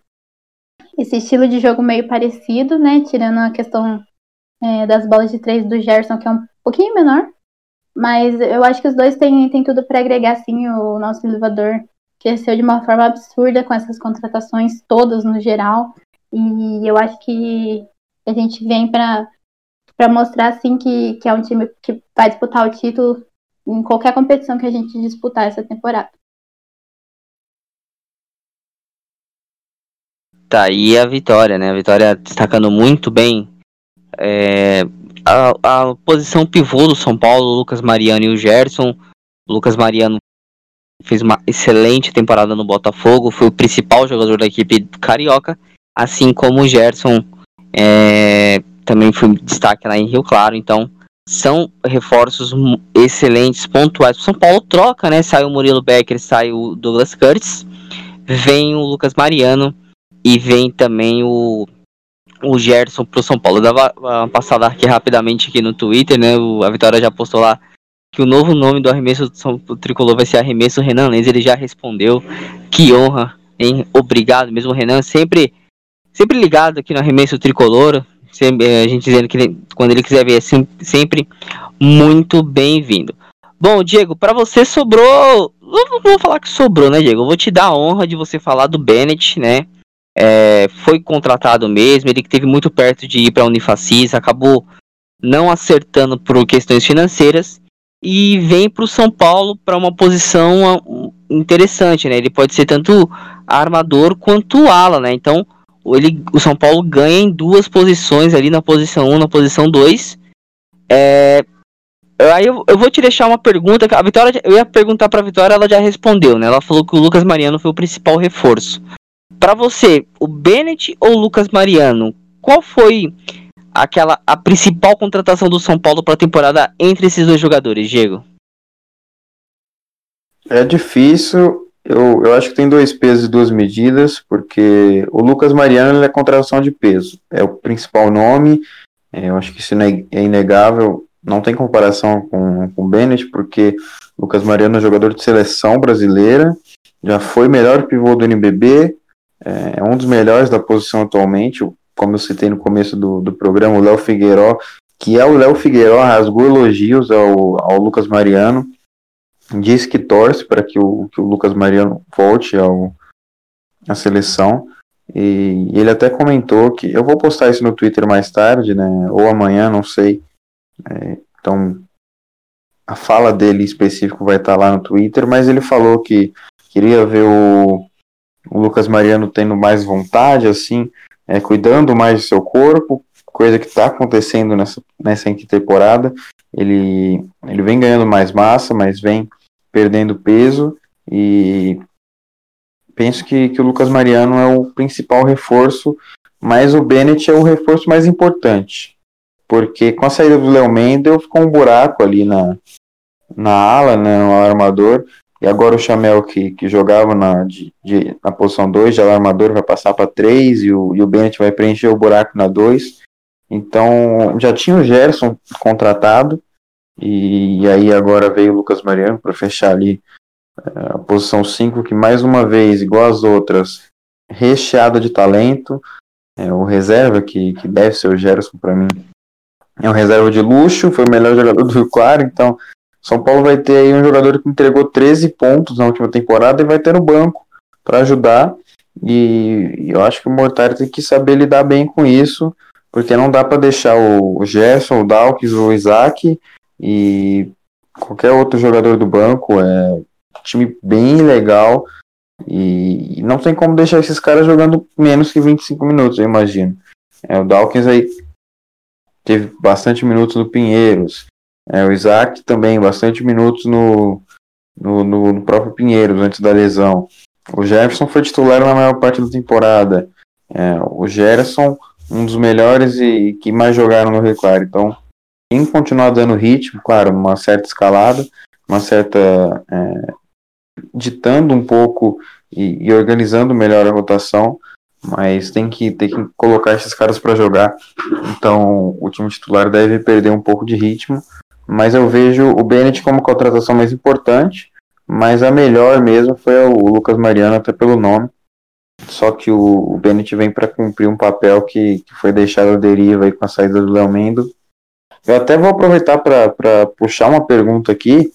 esse estilo de jogo meio parecido, né? Tirando a questão é, das bolas de três do Gerson, que é um pouquinho menor. Mas eu acho que os dois têm, têm tudo para agregar, sim. O nosso elevador cresceu de uma forma absurda com essas contratações todas no geral. E eu acho que a gente vem para mostrar, assim, que, que é um time que vai disputar o título em qualquer competição que a gente disputar essa temporada. Tá aí a vitória, né? A vitória destacando muito bem é, a, a, posição pivô do São Paulo, Lucas Mariano e o Gerson. O Lucas Mariano fez uma excelente temporada no Botafogo, foi o principal jogador da equipe carioca, assim como o Gerson é, também foi destaque lá em Rio Claro. Então, são reforços excelentes, pontuais. O São Paulo troca, né? Sai o Murilo Becker, sai o Douglas Curtis, vem o Lucas Mariano e vem também o, o Gerson pro São Paulo. Eu dava uma passada aqui rapidamente aqui no Twitter, né? O, a Vitória já postou lá que o novo nome do arremesso do São do Tricolor vai ser arremesso Renan Lenz. Ele já respondeu. Que honra, hein? Obrigado mesmo, Renan. Sempre, sempre ligado aqui no arremesso tricolor. Sempre, eh, a gente dizendo que ele, quando ele quiser ver, é sempre, muito bem-vindo. Bom, Diego, para você sobrou. Não vou falar que sobrou, né, Diego? Eu vou te dar a honra de você falar do Bennett, né? é, foi contratado mesmo, ele teve muito perto de ir para a Unifacis, acabou não acertando por questões financeiras e vem para o São Paulo para uma posição ah, interessante, né? Ele pode ser tanto armador quanto ala, né? Então ele, o São Paulo ganha em duas posições ali na posição 1, na posição 2. É, aí eu, eu, vou te deixar uma pergunta. A Vitória, eu ia perguntar para a Vitória, ela já respondeu, né? Ela falou que o Lucas Mariano foi o principal reforço. Para você, o Bennett ou o Lucas Mariano? Qual foi aquela a principal contratação do São Paulo para a temporada entre esses dois jogadores, Diego? É difícil. Eu, eu acho que tem dois pesos e duas medidas, porque o Lucas Mariano é contratação de peso. É o principal nome. É, eu acho que isso é inegável. Não tem comparação com, com o Bennett, porque o Lucas Mariano é jogador de seleção brasileira. Já foi melhor pivô do NBB, é, é um dos melhores da posição atualmente, como eu citei no começo do, do programa, o Léo Figueiró, que é o Léo Figueiró, rasgou elogios ao, ao Lucas Mariano, diz que torce para que o, que o Lucas Mariano volte ao, à seleção, e ele até comentou que, eu vou postar isso no Twitter mais tarde, né, ou amanhã, não sei, é, então a fala dele específico vai estar lá no Twitter, mas ele falou que queria ver o, o Lucas Mariano tendo mais vontade, assim, é, cuidando mais do seu corpo, coisa que está acontecendo nessa, nessa temporada. Ele, ele vem ganhando mais massa, mas vem perdendo peso e penso que, que o Lucas Mariano é o principal reforço, mas o Bennett é o reforço mais importante, porque com a saída do Léo Mendel ficou um buraco ali na, na ala, né, no armador, e agora o Chamel, que, que jogava na, de, de, na posição 2, já o armador vai passar para 3 e o, e o Bennett vai preencher o buraco na 2. Então já tinha o Gerson contratado. E, e aí agora veio o Lucas Mariano para fechar ali É a posição 5 que mais uma vez, igual as outras, recheada de talento. É, o reserva, que, que deve ser o Gerson para mim, é um reserva de luxo, foi o melhor jogador do Rio Claro, então São Paulo vai ter aí um jogador que entregou 13 pontos na última temporada e vai ter no banco para ajudar. E, eu acho que o Mortari tem que saber lidar bem com isso, porque não dá para deixar o Gerson, o Dawkins, o Isaac e qualquer outro jogador do banco. É um time bem legal e não tem como deixar esses caras jogando menos que 25 minutos, eu imagino. É, o Dawkins aí teve bastante minutos no Pinheiros. É, o Isaac também, bastante minutos no, no, no, no próprio Pinheiros antes da lesão. O Jefferson foi titular na maior parte da temporada. É, o Gerson, um dos melhores e que mais jogaram no Reclaro. Então, tem que continuar dando ritmo, claro, uma certa escalada, uma certa. É, ditando um pouco e, e, organizando melhor a rotação, mas tem que, tem que colocar esses caras para jogar. Então, o time titular deve perder um pouco de ritmo, mas eu vejo o Bennett como contratação mais importante mas a melhor mesmo foi o Lucas Mariano, até pelo nome. Só que o, o Bennett vem para cumprir um papel que, que foi deixado à deriva aí com a saída do Léo Mendo. Eu até vou aproveitar para puxar uma pergunta aqui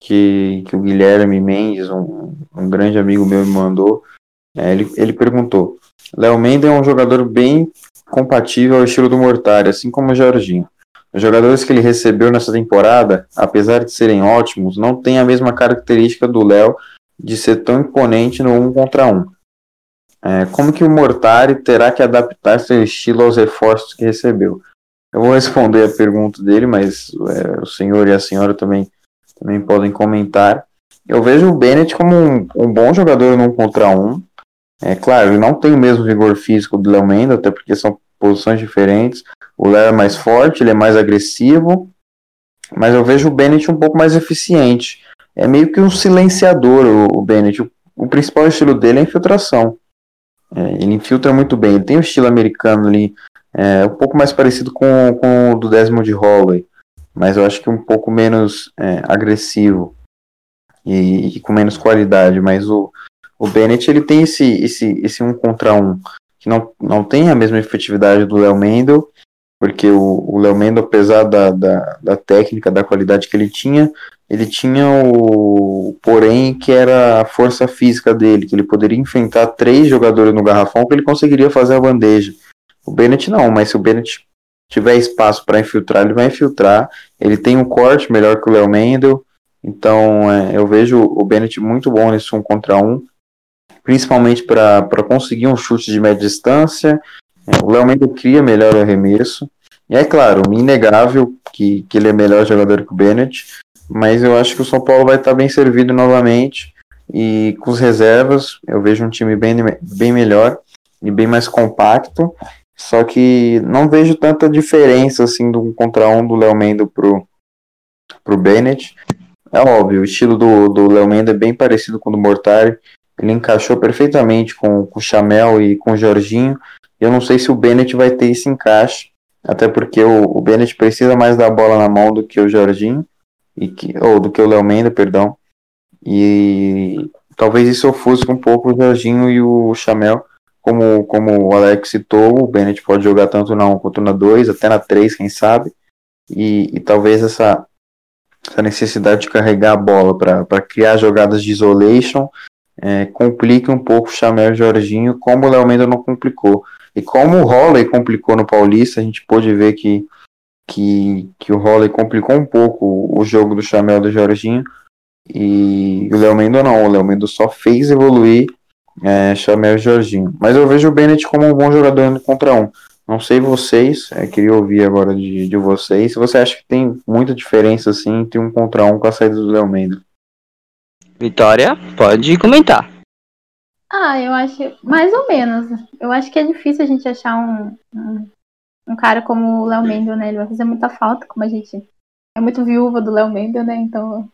que, que o Guilherme Mendes, um, um grande amigo meu, me mandou. É, ele, ele perguntou: Léo Mendes é um jogador bem compatível ao estilo do Mortari, assim como o Jorginho. Os jogadores que ele recebeu nessa temporada, apesar de serem ótimos, não têm a mesma característica do Léo de ser tão imponente no um contra um. É, como que o Mortari terá que adaptar seu estilo aos reforços que recebeu? Eu vou responder a pergunta dele, mas é, o senhor e a senhora também, também podem comentar. Eu vejo o Bennett como um, um bom jogador no um contra um. É claro, ele não tem o mesmo vigor físico do Léo Mendes, até porque são posições diferentes. O Léo é mais forte, ele é mais agressivo, mas eu vejo o Bennett um pouco mais eficiente. É meio que um silenciador o, o Bennett. O, o, principal estilo dele é a infiltração. É, ele infiltra muito bem. Ele tem o estilo americano ali, é, um pouco mais parecido com, com o do Desmond Holloway, mas eu acho que um pouco menos é, agressivo e, e, com menos qualidade. Mas o, o Bennett ele tem esse, esse, esse um contra um que não, não tem a mesma efetividade do Léo Mendel porque o Léo Mendo, apesar da, da, da, técnica, da qualidade que ele tinha, ele tinha o porém que era a força física dele, que ele poderia enfrentar três jogadores no garrafão que ele conseguiria fazer a bandeja. O Bennett não, mas se o Bennett tiver espaço para infiltrar, ele vai infiltrar. Ele tem um corte melhor que o Léo Mendel, então é, eu vejo o Bennett muito bom nesse um contra um, principalmente para conseguir um chute de média distância o Léo Mendes cria melhor o arremesso. E é claro, inegável que, que ele é melhor jogador que o Bennett, mas eu acho que o São Paulo vai estar bem servido novamente. E com as reservas, eu vejo um time bem, bem melhor e bem mais compacto. Só que não vejo tanta diferença assim do um contra um do Léo Mendo pro, pro Bennett. É óbvio, o estilo do, do Léo Mendo é bem parecido com o do Mortari. Ele encaixou perfeitamente com, com o Chamel e com o Jorginho. Eu não sei se o Bennett vai ter esse encaixe, até porque o, o Bennett precisa mais da bola na mão do que o Jorginho, e que, ou do que o Léo Menda, perdão. E talvez isso ofusque um pouco o Jorginho e o Chamel. Como, como o Alex citou, o Bennett pode jogar tanto na 1 quanto na 2, até na 3, quem sabe. E, e talvez essa, essa necessidade de carregar a bola para criar jogadas de isolation é, complique um pouco o Chamel e o Jorginho, como o Léo Menda não complicou. E como o Holley complicou no Paulista, a gente pôde ver que, que, que o Holley complicou um pouco o jogo do Chamel do Jorginho. E o Léo Mendo não, o Léo Mendo só fez evoluir é, Chamel e Jorginho. Mas eu vejo o Bennett como um bom jogador contra um. Não sei vocês, é, queria ouvir agora de, de vocês. Se você acha que tem muita diferença assim entre um contra um com a saída do Léo Mendo. Vitória, pode comentar. Ah, eu acho mais ou menos. Eu acho que é difícil a gente achar um, um, um cara como o Léo Mendel, né? Ele vai fazer muita falta, como a gente é muito viúva do Léo Mendel, né? Então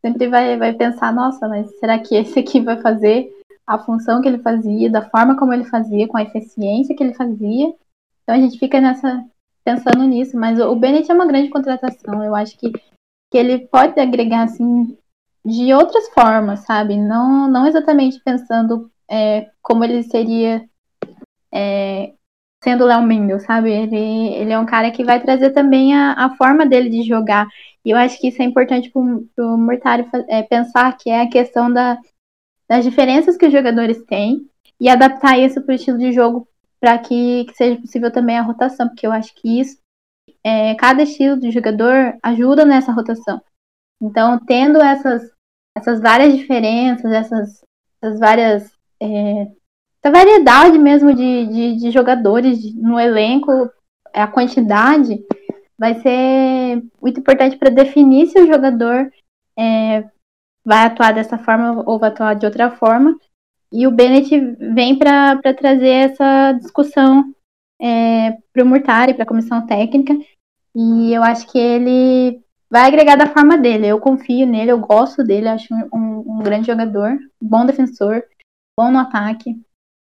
sempre vai, vai pensar, nossa, mas será que esse aqui vai fazer a função que ele fazia, da forma como ele fazia, com a eficiência que ele fazia? Então a gente fica nessa pensando nisso, mas o Bennett é uma grande contratação. Eu acho que, que ele pode agregar assim de outras formas, sabe? Não, não exatamente pensando é, como ele seria é, sendo Léo Mendel, sabe? Ele, ele é um cara que vai trazer também a, a forma dele de jogar. E eu acho que isso é importante para o Murtari é, pensar, que é a questão da, das diferenças que os jogadores têm e adaptar isso para o estilo de jogo para que, que, seja possível também a rotação, porque eu acho que isso, é, cada estilo de jogador ajuda nessa rotação. Então, tendo essas, essas várias diferenças, essas, essas várias. É, essa variedade mesmo de, de, de jogadores no elenco, a quantidade, vai ser muito importante para definir se o jogador é, vai atuar dessa forma ou vai atuar de outra forma. E o Bennett vem para trazer essa discussão é, para o Murtari, para a comissão técnica. E eu acho que ele vai agregar da forma dele. Eu confio nele, eu gosto dele, acho um, um grande jogador, bom defensor, bom no ataque.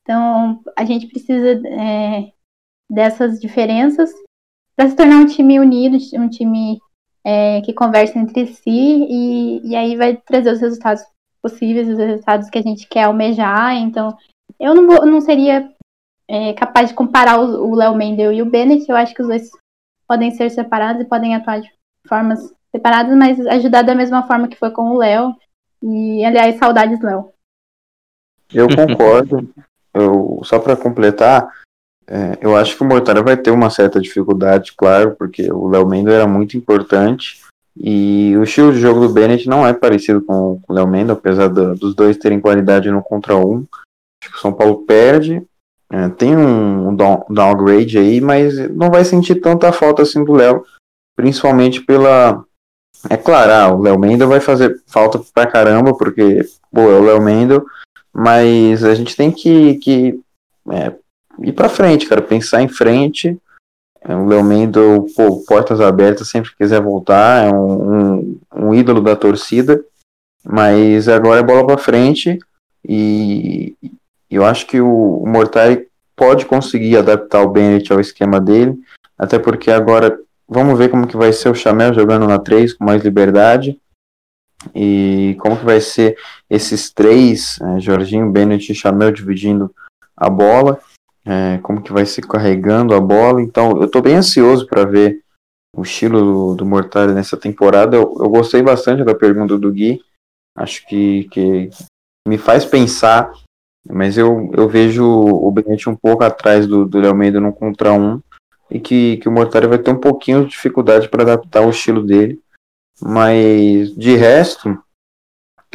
Então a gente precisa é, dessas diferenças para se tornar um time unido, um time é, que conversa entre si e, e aí vai trazer os resultados possíveis, os resultados que a gente quer almejar. Então eu não, vou, não seria é, capaz de comparar o Léo Mendel e o Bennett. Eu acho que os dois podem ser separados e podem atuar de formas separadas, mas ajudar da mesma forma que foi com o Léo. E, aliás, saudades, Léo. Eu concordo. eu, só para completar, é, eu acho que o Mortara vai ter uma certa dificuldade, claro, porque o Léo Mendo era muito importante. E o estilo de jogo do Bennett não é parecido com, com o Léo Mendo, apesar do, dos dois terem qualidade no contra um. Acho que o São Paulo perde. É, tem um, downgrade aí, mas não vai sentir tanta falta assim do Léo, principalmente pela, é claro, ah, o Léo Mendel vai fazer falta pra caramba, porque, pô, é o Léo Mendel, mas a gente tem que, que é, ir pra frente, cara, pensar em frente. É, o Léo Mendel, pô, portas abertas sempre quiser voltar, é um, um, um ídolo da torcida, mas agora é bola pra frente. E eu acho que o, o Mortari pode conseguir adaptar o Bennett ao esquema dele, até porque agora Vamos ver como que vai ser o Chamel jogando na 3 com mais liberdade. E como que vai ser esses três, é, Jorginho, Bennett e Chamel dividindo a bola. É, como que vai ser carregando a bola. Então eu estou bem ansioso para ver o estilo do, do Mortari nessa temporada. Eu, eu, gostei bastante da pergunta do Gui. Acho que, que me faz pensar, mas eu, eu vejo o Bennett um pouco atrás do, do Mendes no contra um e que, que o Mortari vai ter um pouquinho de dificuldade para adaptar o estilo dele. Mas de resto,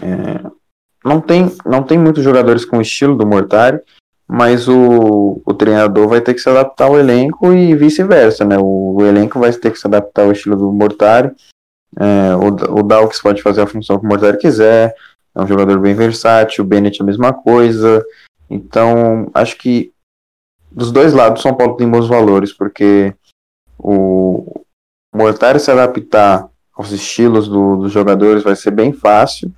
é, não, tem, não tem muitos jogadores com o estilo do Mortari, mas o, o treinador vai ter que se adaptar ao elenco e vice-versa, né? O, o, elenco vai ter que se adaptar ao estilo do Mortari. É, o, o Dawkins pode fazer a função que o Mortari quiser, é um jogador bem versátil, o Bennett a mesma coisa. Então, acho que dos dois lados, São Paulo tem bons valores, porque o Mortari se adaptar aos estilos do, dos jogadores vai ser bem fácil,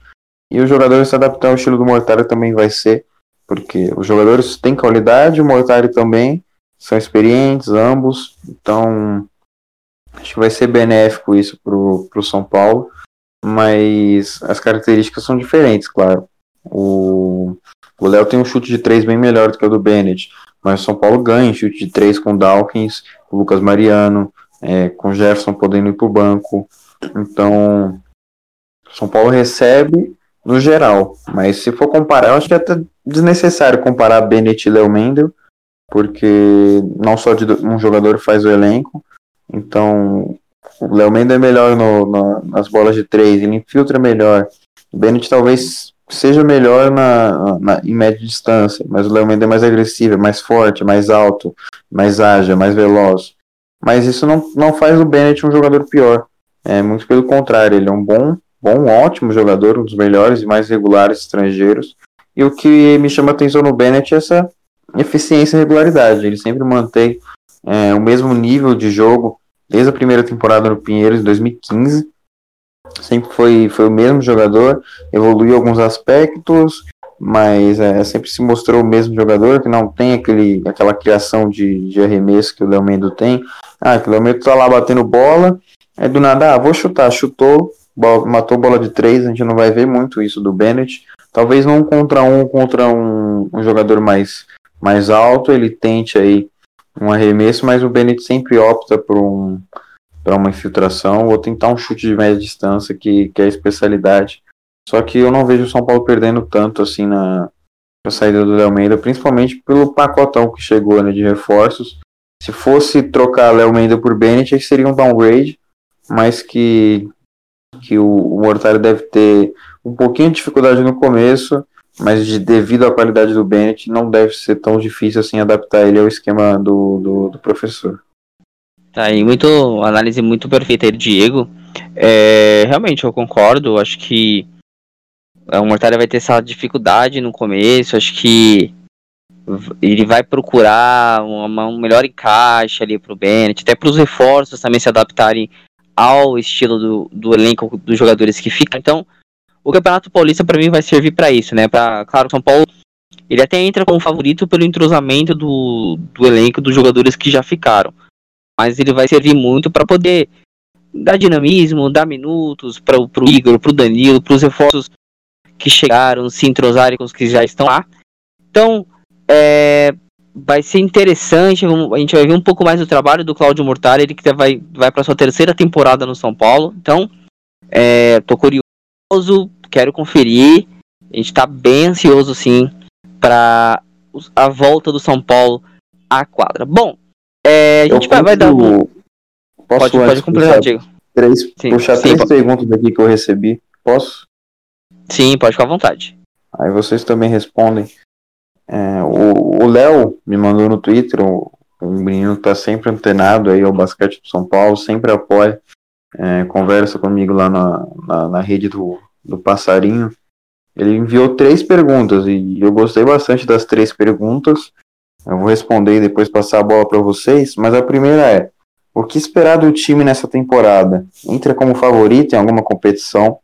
e os jogadores se adaptar ao estilo do Mortari também vai ser, porque os jogadores têm qualidade, o Mortari também, são experientes, ambos, então acho que vai ser benéfico isso pro, pro São Paulo, mas as características são diferentes, claro. O Léo tem um chute de três bem melhor do que o do Bennett. Mas o São Paulo ganha chute de três com Dawkins, o Lucas Mariano, é, com Jefferson podendo ir para o banco. Então, São Paulo recebe no geral. Mas se for comparar, eu acho que é até desnecessário comparar Bennett e Léo Mendel, porque não só de um jogador faz o elenco. Então, o Léo Mendel é melhor no, no, nas bolas de três, ele infiltra melhor. O Bennett talvez seja melhor na, na, em média distância, mas o Léo Mendes é mais agressivo, é mais forte, mais alto, mais ágil, mais veloz. Mas isso não, não faz o Bennett um jogador pior. É muito pelo contrário, ele é um bom, bom, ótimo jogador, um dos melhores e mais regulares estrangeiros. E o que me chama atenção no Bennett é essa eficiência e regularidade. Ele sempre mantém é, o mesmo nível de jogo desde a primeira temporada no Pinheiros, em 2015 sempre foi, foi o mesmo jogador, evoluiu alguns aspectos, mas é, sempre se mostrou o mesmo jogador, que não tem aquele, aquela criação de, de arremesso que o Léo Mendo tem. Ah, que o Léo Mendo tá lá batendo bola, é do nada, ah, vou chutar, chutou, matou bola de três, a gente não vai ver muito isso do Bennett. Talvez não contra um contra um, um jogador mais, mais alto, ele tente aí um arremesso, mas o Bennett sempre opta por um para uma infiltração ou tentar um chute de média distância, que, que é a especialidade. Só que eu não vejo o São Paulo perdendo tanto assim na, na saída do Léo Menda, principalmente pelo pacotão que chegou né, de reforços. Se fosse trocar Léo Menda por Bennett, aí seria um downgrade, mas que, que o, o Mortari deve ter um pouquinho de dificuldade no começo, mas de, devido à qualidade do Bennett, não deve ser tão difícil assim adaptar ele ao esquema do, do, do professor. Tá aí, muito, análise muito perfeita aí Diego. É, realmente, eu concordo. Acho que o Mortalha vai ter essa dificuldade no começo. Acho que ele vai procurar uma, um melhor encaixe ali pro Bennett, até para os reforços também se adaptarem ao estilo do, do elenco dos jogadores que ficam. Então, o Campeonato Paulista para mim vai servir para isso, né? Para claro, São Paulo ele até entra como favorito pelo entrosamento do, do elenco dos jogadores que já ficaram mas ele vai servir muito para poder dar dinamismo, dar minutos para o Igor, para o Danilo, para os reforços que chegaram, se entrosarem com os que já estão lá. Então, é, vai ser interessante. A gente vai ver um pouco mais do trabalho do Cláudio Mortari, ele que vai, vai para sua terceira temporada no São Paulo. Então, é, tô curioso, quero conferir. A gente está bem ansioso, sim, para a volta do São Paulo à quadra. Bom, é, a gente vai, vai, dar um. Posso pode, pode completar, Diego. Três, sim, puxar sim, três pode. perguntas aqui que eu recebi. Posso? Sim, pode ficar à vontade. Aí vocês também respondem. É, o Léo me mandou no Twitter, o menino tá sempre antenado aí ao basquete do São Paulo, sempre apoia, é, conversa comigo lá na, na, na, rede do, do Passarinho. Ele enviou três perguntas e eu gostei bastante das três perguntas. Eu vou responder e depois passar a bola para vocês, mas a primeira é: o que esperar do time nessa temporada? Entra como favorito em alguma competição?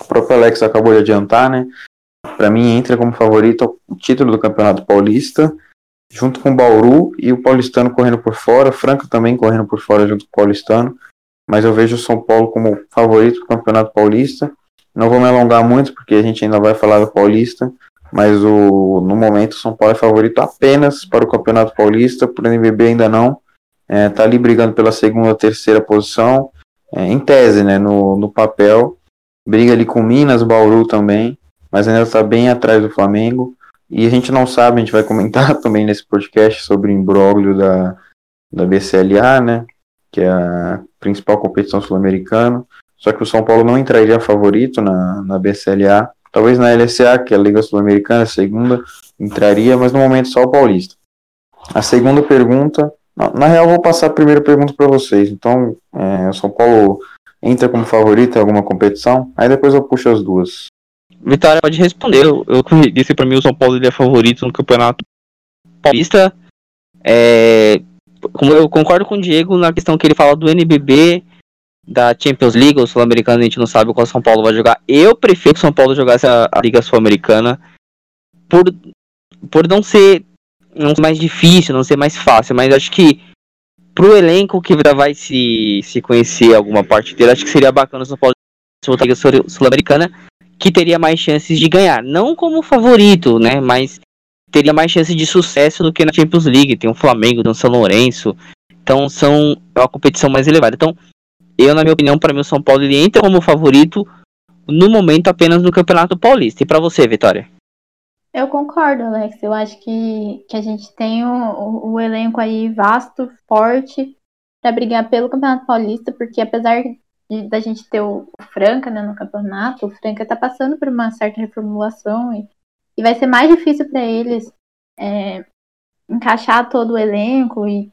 O próprio Alex acabou de adiantar, né? Para mim, entra como favorito o título do Campeonato Paulista, junto com o Bauru e o Paulistano correndo por fora, Franca também correndo por fora junto com o Paulistano. Mas eu vejo o São Paulo como favorito do Campeonato Paulista. Não vou me alongar muito, porque a gente ainda vai falar do Paulista, mas o, no momento o São Paulo é favorito apenas para o Campeonato Paulista, por NBB ainda não. Está é, tá ali brigando pela segunda, terceira posição, é, em tese, né, no, no papel. Briga ali com Minas, Bauru também, mas ainda está bem atrás do Flamengo. E a gente não sabe, a gente vai comentar também nesse podcast sobre o imbróglio da, da BCLA, né, que é a principal competição sul-americana. Só que o São Paulo não entraria favorito na, na BCLA Talvez na LSA, que é a Liga Sul-Americana, a segunda, entraria, mas no momento só o Paulista. A segunda pergunta, na real vou passar a primeira pergunta para vocês. Então, é, o São Paulo entra como favorito em alguma competição? Aí depois eu puxo as duas. Vitória pode responder. Eu, eu disse para mim o São Paulo ele é favorito no Campeonato Paulista. É, como eu concordo com o Diego na questão que ele fala do NBB da Champions League ou Sul-Americana, a gente não sabe qual São Paulo vai jogar. Eu prefiro que o São Paulo jogasse a, a Liga Sul-Americana por, por não ser, não ser mais difícil, não ser mais fácil, mas acho que pro elenco que vai se, se conhecer alguma parte dele, acho que seria bacana o São Paulo voltar a Liga Sul-Americana, que teria mais chances de ganhar. Não como favorito, né, mas teria mais chances de sucesso do que na Champions League. Tem o Flamengo, tem o São Lourenço, então são é uma competição mais elevada. Então, eu, na minha opinião, para mim o São Paulo ele entra como favorito no momento apenas no Campeonato Paulista. E para você, Vitória? Eu concordo, Alex. Eu acho que, que a gente tem o, o, elenco aí vasto, forte, para brigar pelo Campeonato Paulista, porque apesar de, da gente ter o, Franca né, no campeonato, o Franca está passando por uma certa reformulação e, e vai ser mais difícil para eles é, encaixar todo o elenco e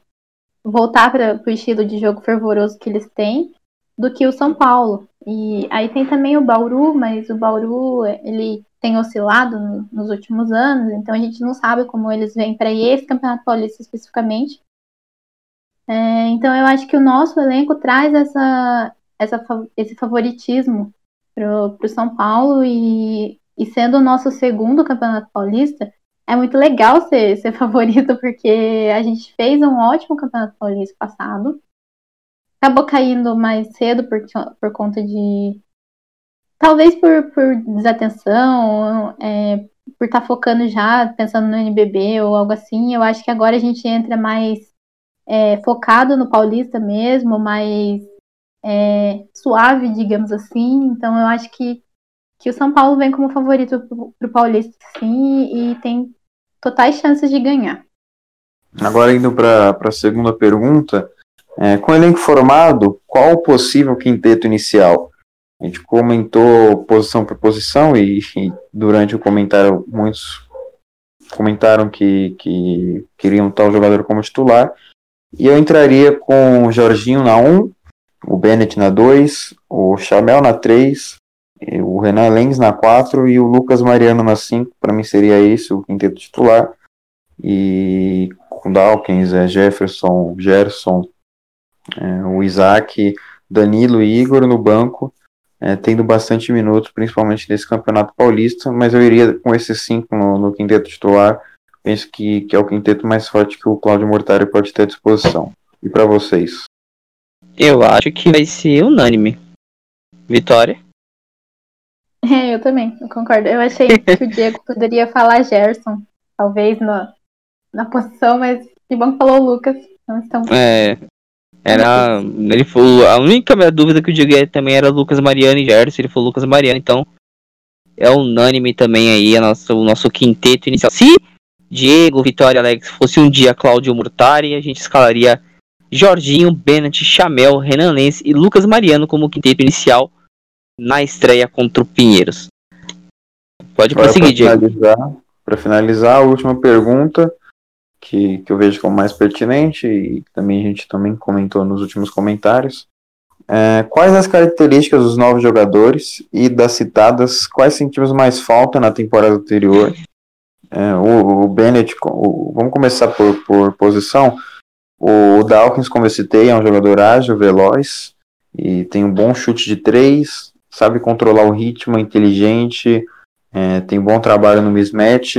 voltar para o estilo de jogo fervoroso que eles têm do que o São Paulo. E aí tem também o Bauru, mas o Bauru ele tem oscilado no, nos últimos anos, então a gente não sabe como eles vêm para esse Campeonato Paulista especificamente. É, então eu acho que o nosso elenco traz essa, essa esse favoritismo para o São Paulo e, e sendo o nosso segundo Campeonato Paulista, é muito legal ser, ser favorito, porque a gente fez um ótimo campeonato paulista passado. Acabou caindo mais cedo por, por conta de, talvez por, por desatenção, é, por estar tá focando já, pensando no NBB ou algo assim, eu acho que agora a gente entra mais é, focado no Paulista mesmo, mais é, suave, digamos assim. Então eu acho que, que o São Paulo vem como favorito para o Paulista, sim, e tem totais chances de ganhar. Agora indo para a segunda pergunta, é, com o elenco formado, qual o possível quinteto inicial? A gente comentou posição por posição e, e durante o comentário muitos comentaram que, que queriam tal jogador como titular. E eu entraria com o Jorginho na 1, o Bennett na 2, o Chamel na 3, o Renan Lenz na 4 e o Lucas Mariano na 5. Para mim seria esse o quinteto titular. E com Dawkins, é, Jefferson, Gerson, é, o Isaac, Danilo e Igor no banco é, tendo bastante minutos, principalmente nesse campeonato paulista, mas eu iria com esses cinco no, no quinteto titular. Penso que, que é o quinteto mais forte que o Cláudio Mortari pode ter à disposição. E para vocês? Eu acho que vai ser unânime. Vitória? É, eu também, eu concordo. Eu achei que o Diego poderia falar Gerson, talvez na, na posição, mas que bom que falou o Lucas. Então estamos... É, era. Ele falou. A única minha dúvida que eu digo também era Lucas Mariano e Gerson. Ele falou Lucas Mariano, então. É unânime também aí a nossa, o nosso quinteto inicial. Se Diego, Vitória Alex fosse um dia Cláudio Murtari, a gente escalaria Jorginho, Bennett, Chamel, Renan Lenz e Lucas Mariano como quinteto inicial na estreia contra o Pinheiros. Pode prosseguir, Diego. Para finalizar, a última pergunta que, que eu vejo como mais pertinente e também a gente também comentou nos últimos comentários. É, quais as características dos novos jogadores e das citadas, quais sentimos mais falta na temporada anterior? É, o, o Bennett, o, vamos começar por, por posição. O, Dawkins, como eu citei, é um jogador ágil, veloz e tem um bom chute de três, sabe controlar o ritmo, é inteligente, é, tem bom trabalho no mismatch,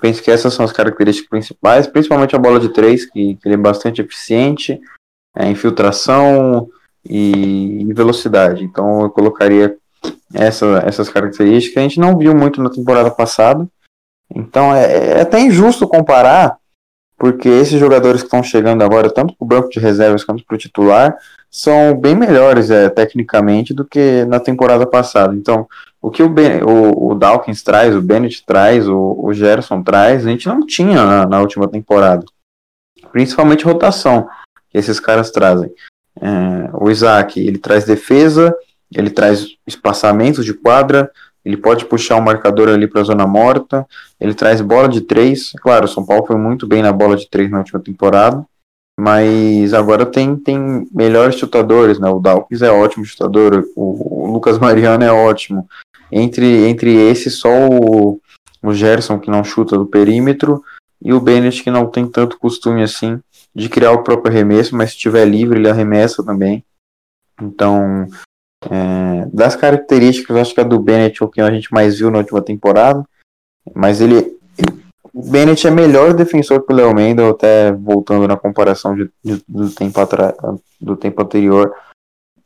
Penso que essas são as características principais, principalmente a bola de três, que, que ele é bastante eficiente, é, infiltração e, e, velocidade. Então eu colocaria essa, essas características. A gente não viu muito na temporada passada, então é, é até injusto comparar, porque esses jogadores que estão chegando agora, tanto para o banco de reservas quanto para o titular, são bem melhores é, tecnicamente do que na temporada passada. Então, o que o, ben, o, o Dawkins traz, o Bennett traz, o, o Gerson traz, a gente não tinha na, na última temporada. Principalmente rotação que esses caras trazem. É, o Isaac, ele traz defesa, ele traz espaçamentos de quadra, ele pode puxar o marcador ali para a zona morta, ele traz bola de três. Claro, o São Paulo foi muito bem na bola de três na última temporada, mas agora tem, tem melhores chutadores, né? O Dawkins é ótimo chutador, o, o Lucas Mariano é ótimo. Entre, entre esses, só o, o Gerson, que não chuta do perímetro, e o Bennett, que não tem tanto costume assim de criar o próprio arremesso, mas se estiver livre, ele arremessa também. Então, é, das características, acho que a do Bennett é o que a gente mais viu na última temporada, mas ele. O Bennett é melhor defensor que o Léo Mendel, até voltando na comparação de, de, do, tempo do tempo anterior.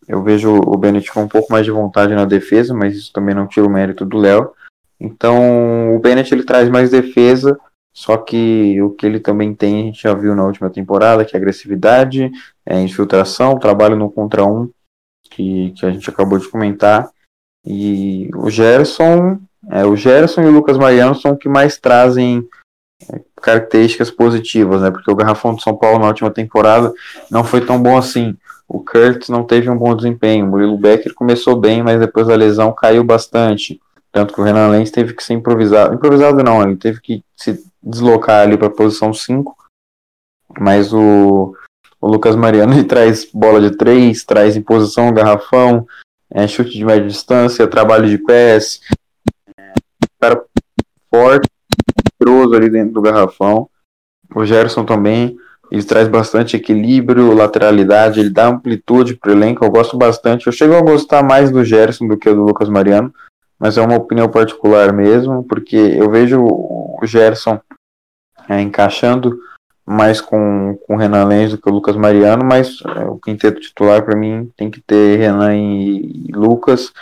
Eu vejo o Bennett com um pouco mais de vontade na defesa, mas isso também não tira o mérito do Léo. Então, o Bennett ele traz mais defesa, só que o que ele também tem, a gente já viu na última temporada, que é agressividade, é infiltração, trabalho no contra um, que, que a gente acabou de comentar. E o Gerson, é, o Gerson e o Lucas Mariano são que mais trazem é, características positivas, né? Porque o Garrafão de São Paulo na última temporada não foi tão bom assim. O Kurtz não teve um bom desempenho. O Murilo Becker começou bem, mas depois da lesão caiu bastante. Tanto que o Renan Lenz teve que ser improvisado. Improvisado não, ele teve que se deslocar ali para a posição 5. Mas o, o Lucas Mariano ele traz bola de 3, traz em posição garrafão, é, chute de média distância, trabalho de pés, é, cara forte, poderoso ali dentro do garrafão. O Gerson também. Ele traz bastante equilíbrio, lateralidade, ele dá amplitude pro elenco. Eu gosto bastante. Eu chego a gostar mais do Gerson do que do Lucas Mariano, mas é uma opinião particular mesmo, porque eu vejo o Gerson é, encaixando mais com, com o Renan Lenz do que o Lucas Mariano, mas é, o quinteto titular para mim tem que ter Renan e, e Lucas.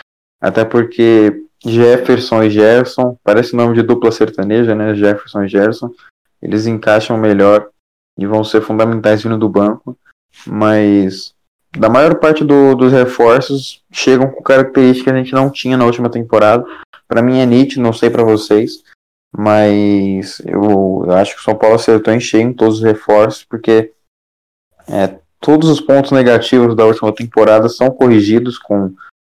até porque Jefferson e Gerson, parece nome de dupla sertaneja, né? Jefferson e Gerson, eles encaixam melhor e vão ser fundamentais vindo do banco, mas da maior parte do, dos reforços chegam com características que a gente não tinha na última temporada. Para mim é nítido, não sei para vocês, mas eu, eu, acho que o São Paulo acertou em cheio em todos os reforços, porque é, todos os pontos negativos da última temporada são corrigidos com,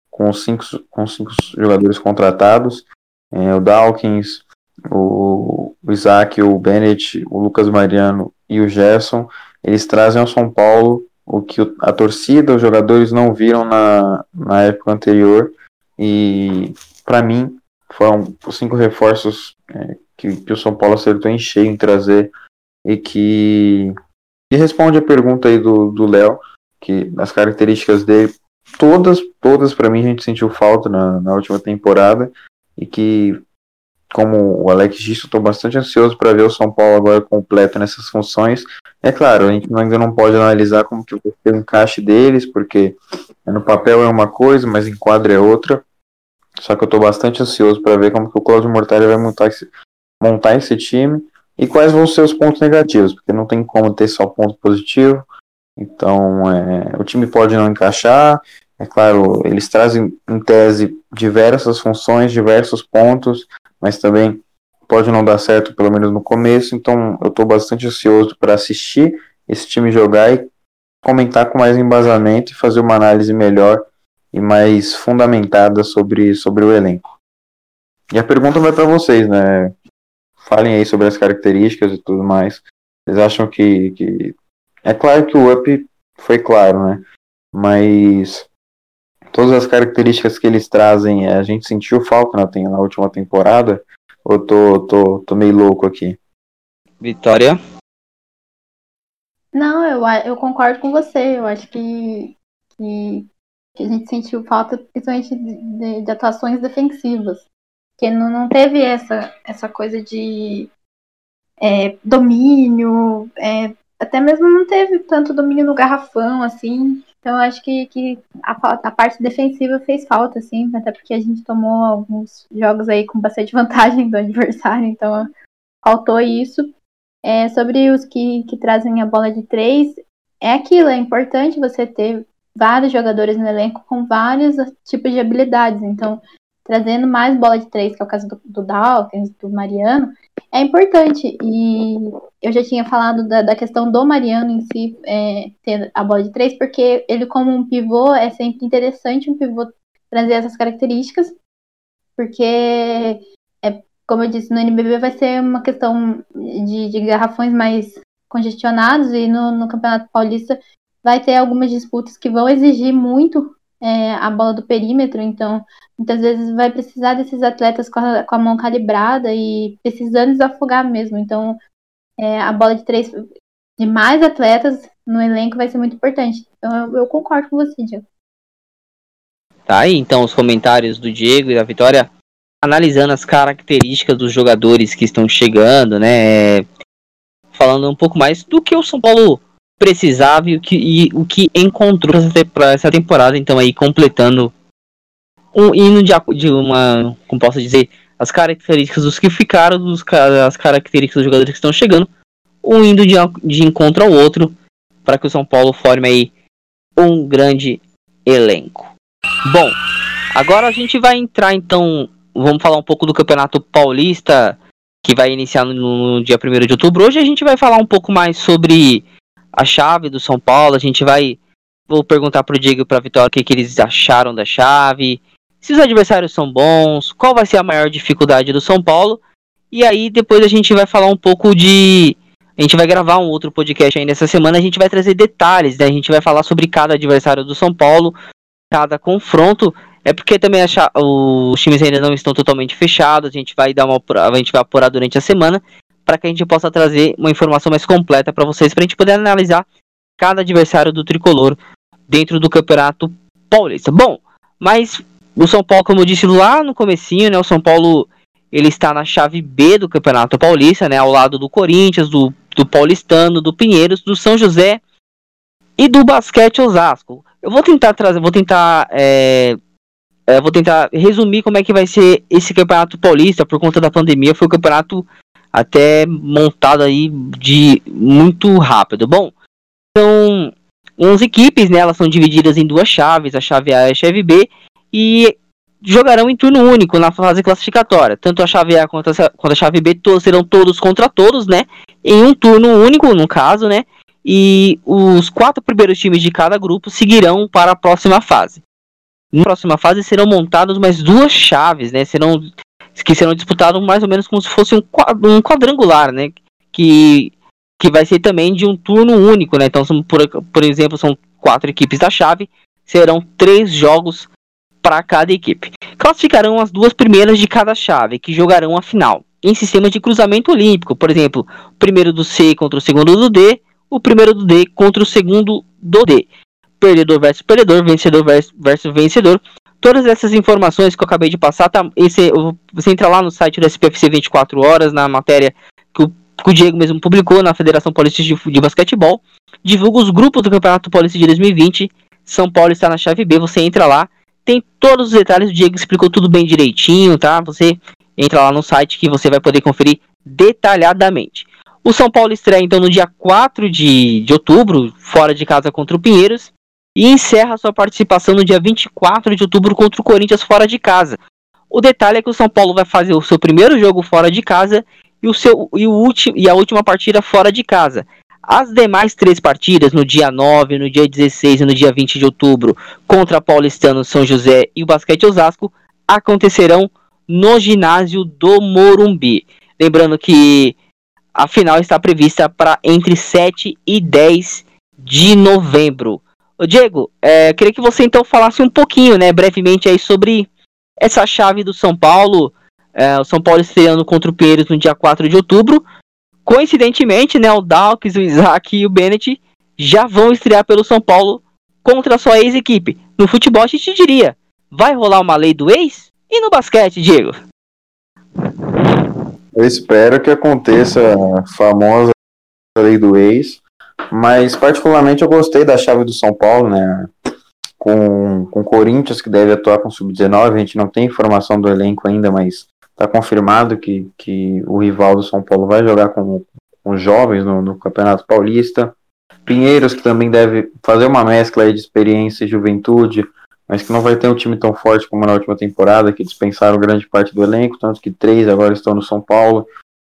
com, cinco, com cinco jogadores contratados. É, o Dawkins, o, o Isaac, o Bennett, o Lucas Mariano e o Gerson, eles trazem ao São Paulo o que a torcida, os jogadores não viram na, na época anterior. E para mim foram os cinco reforços é, que, que, o São Paulo acertou em cheio em trazer e que, que responde a pergunta aí do Léo, que as características dele, todas, todas para mim a gente sentiu falta na, na última temporada e que como o Alex disse, estou bastante ansioso para ver o São Paulo agora completo nessas funções. É claro, a gente ainda não pode analisar como que vai ser o encaixe deles, porque no papel é uma coisa, mas em quadro é outra. Só que eu estou bastante ansioso para ver como que o Claudio Mortari vai montar esse, montar esse time e quais vão ser os pontos negativos, porque não tem como ter só ponto positivo. Então, é, o time pode não encaixar. É claro, eles trazem em tese diversas funções, diversos pontos mas também pode não dar certo, pelo menos no começo. Então eu estou bastante ansioso para assistir esse time jogar e comentar com mais embasamento e fazer uma análise melhor e mais fundamentada sobre, sobre o elenco. E a pergunta vai para vocês, né? Falem aí sobre as características e tudo mais. Vocês acham que, que. É claro que o up foi claro, né? Mas todas as características que eles trazem, a gente sentiu falta na, na última temporada? Ou tô, tô, tô meio louco aqui? Vitória? Não, eu, eu concordo com você. Eu acho que, que, que a gente sentiu falta principalmente de, de, atuações defensivas. Que não, não teve essa, essa coisa de é, domínio, é, até mesmo não teve tanto domínio no garrafão, assim. Então, acho que, que a, a, parte defensiva fez falta, assim, até porque a gente tomou alguns jogos aí com bastante vantagem do adversário, então faltou isso. É, sobre os que, que trazem a bola de três, é aquilo, é importante você ter vários jogadores no elenco com vários tipos de habilidades. Então, trazendo mais bola de três, que é o caso do, do Dawkins, do Mariano, é importante. E eu já tinha falado da, da questão do Mariano em si é, ter a bola de três, porque ele, como um pivô, é sempre interessante um pivô trazer essas características, porque, é, como eu disse, no NBB vai ser uma questão de, de garrafões mais congestionados, e no, no Campeonato Paulista vai ter algumas disputas que vão exigir muito é, a bola do perímetro, então muitas vezes vai precisar desses atletas com a, com a mão calibrada e precisando desafogar mesmo. Então, é, a bola de três de mais atletas no elenco vai ser muito importante. Então, eu, eu concordo com você, Diego. Tá aí, então, os comentários do Diego e da Vitória, analisando as características dos jogadores que estão chegando, né? Falando um pouco mais do que o São Paulo precisava e o que, e, o que encontrou para essa temporada, então aí completando um hino de, de uma, como posso dizer, as características dos que ficaram, dos, as características dos jogadores que estão chegando, um indo de, de encontro ao outro, para que o São Paulo forme aí um grande elenco. Bom, agora a gente vai entrar então, vamos falar um pouco do Campeonato Paulista, que vai iniciar no, no dia 1 de outubro. Hoje a gente vai falar um pouco mais sobre a chave do São Paulo. A gente vai. Vou perguntar pro Diego e pra Vitória o que, que eles acharam da chave. Se os adversários são bons, qual vai ser a maior dificuldade do São Paulo. E aí depois a gente vai falar um pouco de. A gente vai gravar um outro podcast ainda essa semana. A gente vai trazer detalhes, né? A gente vai falar sobre cada adversário do São Paulo, cada confronto. É porque também os times ainda não estão totalmente fechados. A gente vai dar uma, a gente vai apurar durante a semana para que a gente possa trazer uma informação mais completa para vocês, para a gente poder analisar cada adversário do tricolor dentro do Campeonato Paulista. Bom, mas o São Paulo, como eu disse lá no comecinho, né, o São Paulo ele está na chave B do Campeonato Paulista, né, ao lado do Corinthians, do, do Paulistano, do Pinheiros, do São José e do Basquete Osasco. Eu vou tentar trazer, vou tentar é, é, vou tentar resumir como é que vai ser esse campeonato paulista por conta da pandemia. Foi um campeonato até montado aí de muito rápido. Bom, são 11 equipes, né? Elas são divididas em duas chaves, a chave A e a chave B, e jogarão em turno único na fase classificatória. Tanto a chave A quanto a, quanto a chave B todos, serão todos contra todos, né? Em um turno único, no caso, né? E os quatro primeiros times de cada grupo seguirão para a próxima fase. Na próxima fase serão montadas mais duas chaves, né? Serão que serão disputados mais ou menos como se fosse um, quadrangular, né? Que, que vai ser também de um turno único, né? Então, são, por, por exemplo, são quatro equipes da chave, serão três jogos para cada equipe. Classificarão as duas primeiras de cada chave, que jogarão a final, em sistema de cruzamento olímpico. Por exemplo, o primeiro do C contra o segundo do D, o primeiro do D contra o segundo do D perdedor versus perdedor, vencedor versus vencedor. Todas essas informações que eu acabei de passar, tá, esse, você entra lá no site do SPFC 24 horas, na matéria que o, que o Diego mesmo publicou na Federação Paulista de, de Basquetebol. Divulga os grupos do Campeonato Paulista de 2020. São Paulo está na chave B, você entra lá. Tem todos os detalhes, o Diego explicou tudo bem direitinho, tá? Você entra lá no site que você vai poder conferir detalhadamente. O São Paulo estreia então no dia 4 de, de outubro, fora de casa contra o Pinheiros e encerra sua participação no dia 24 de outubro contra o Corinthians fora de casa. O detalhe é que o São Paulo vai fazer o seu primeiro jogo fora de casa e, o seu, e, o ulti, e a última partida fora de casa. As demais três partidas, no dia 9, no dia 16 e no dia 20 de outubro, contra Paulistano, São José e o Basquete Osasco, acontecerão no ginásio do Morumbi. Lembrando que a final está prevista para entre 7 e 10 de novembro. Ô Diego, é, queria que você então falasse um pouquinho, né, brevemente aí sobre essa chave do São Paulo, é, o São Paulo estreando contra o Pinheiros no dia 4 de outubro. Coincidentemente, né, o Dawkins, o Isaac e o Bennett já vão estrear pelo São Paulo contra a sua ex-equipe. No futebol a gente diria, vai rolar uma lei do ex? E no basquete, Diego? Eu espero que aconteça a famosa lei do ex. Mas particularmente eu gostei da chave do São Paulo, né? Com, o Corinthians, que deve atuar com sub-19, a gente não tem informação do elenco ainda, mas está confirmado que, que o rival do São Paulo vai jogar com, com jovens no, no Campeonato Paulista. Pinheiros, que também deve fazer uma mescla de experiência e juventude, mas que não vai ter um time tão forte como na última temporada, que dispensaram grande parte do elenco, tanto que três agora estão no São Paulo.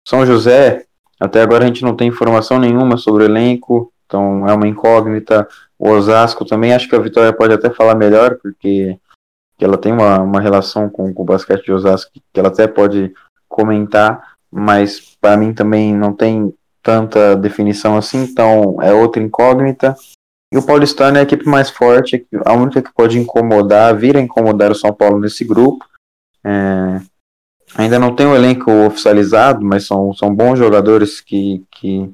São José, até agora a gente não tem informação nenhuma sobre o elenco, então é uma incógnita. O Osasco também, acho que a Vitória pode até falar melhor, porque ela tem uma, uma relação com, com o basquete de Osasco que ela até pode comentar, mas para mim também não tem tanta definição assim, então é outra incógnita. E o Paulistano é a equipe mais forte, a única que pode incomodar, vir a incomodar o São Paulo nesse grupo. É, Ainda não tem o elenco oficializado, mas são, são bons jogadores que, que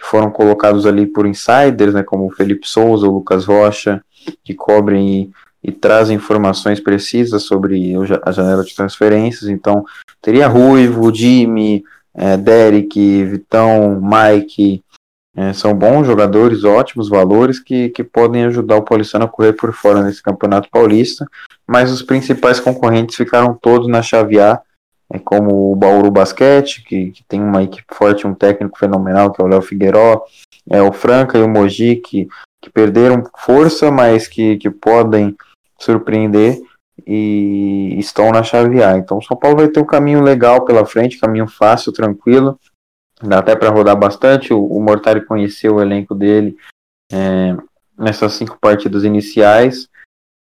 foram colocados ali por insiders, né, como o Felipe Souza, o Lucas Rocha, que cobrem e, e trazem informações precisas sobre a janela de transferências. Então, teria Ruivo, Jimmy, é, Derek, Vitão, Mike. É, são bons jogadores, ótimos valores que, que podem ajudar o Paulistano a correr por fora nesse campeonato paulista. Mas os principais concorrentes ficaram todos na chave A é como o Bauru Basquete, que, que, tem uma equipe forte, um técnico fenomenal, que é o Léo Figueiró, é o Franca e o Mogi, que, que perderam força, mas que, que podem surpreender e estão na chave A. Então o São Paulo vai ter um caminho legal pela frente, caminho fácil, tranquilo, dá até para rodar bastante. O, o Mortari conheceu o elenco dele é, nessas cinco partidas iniciais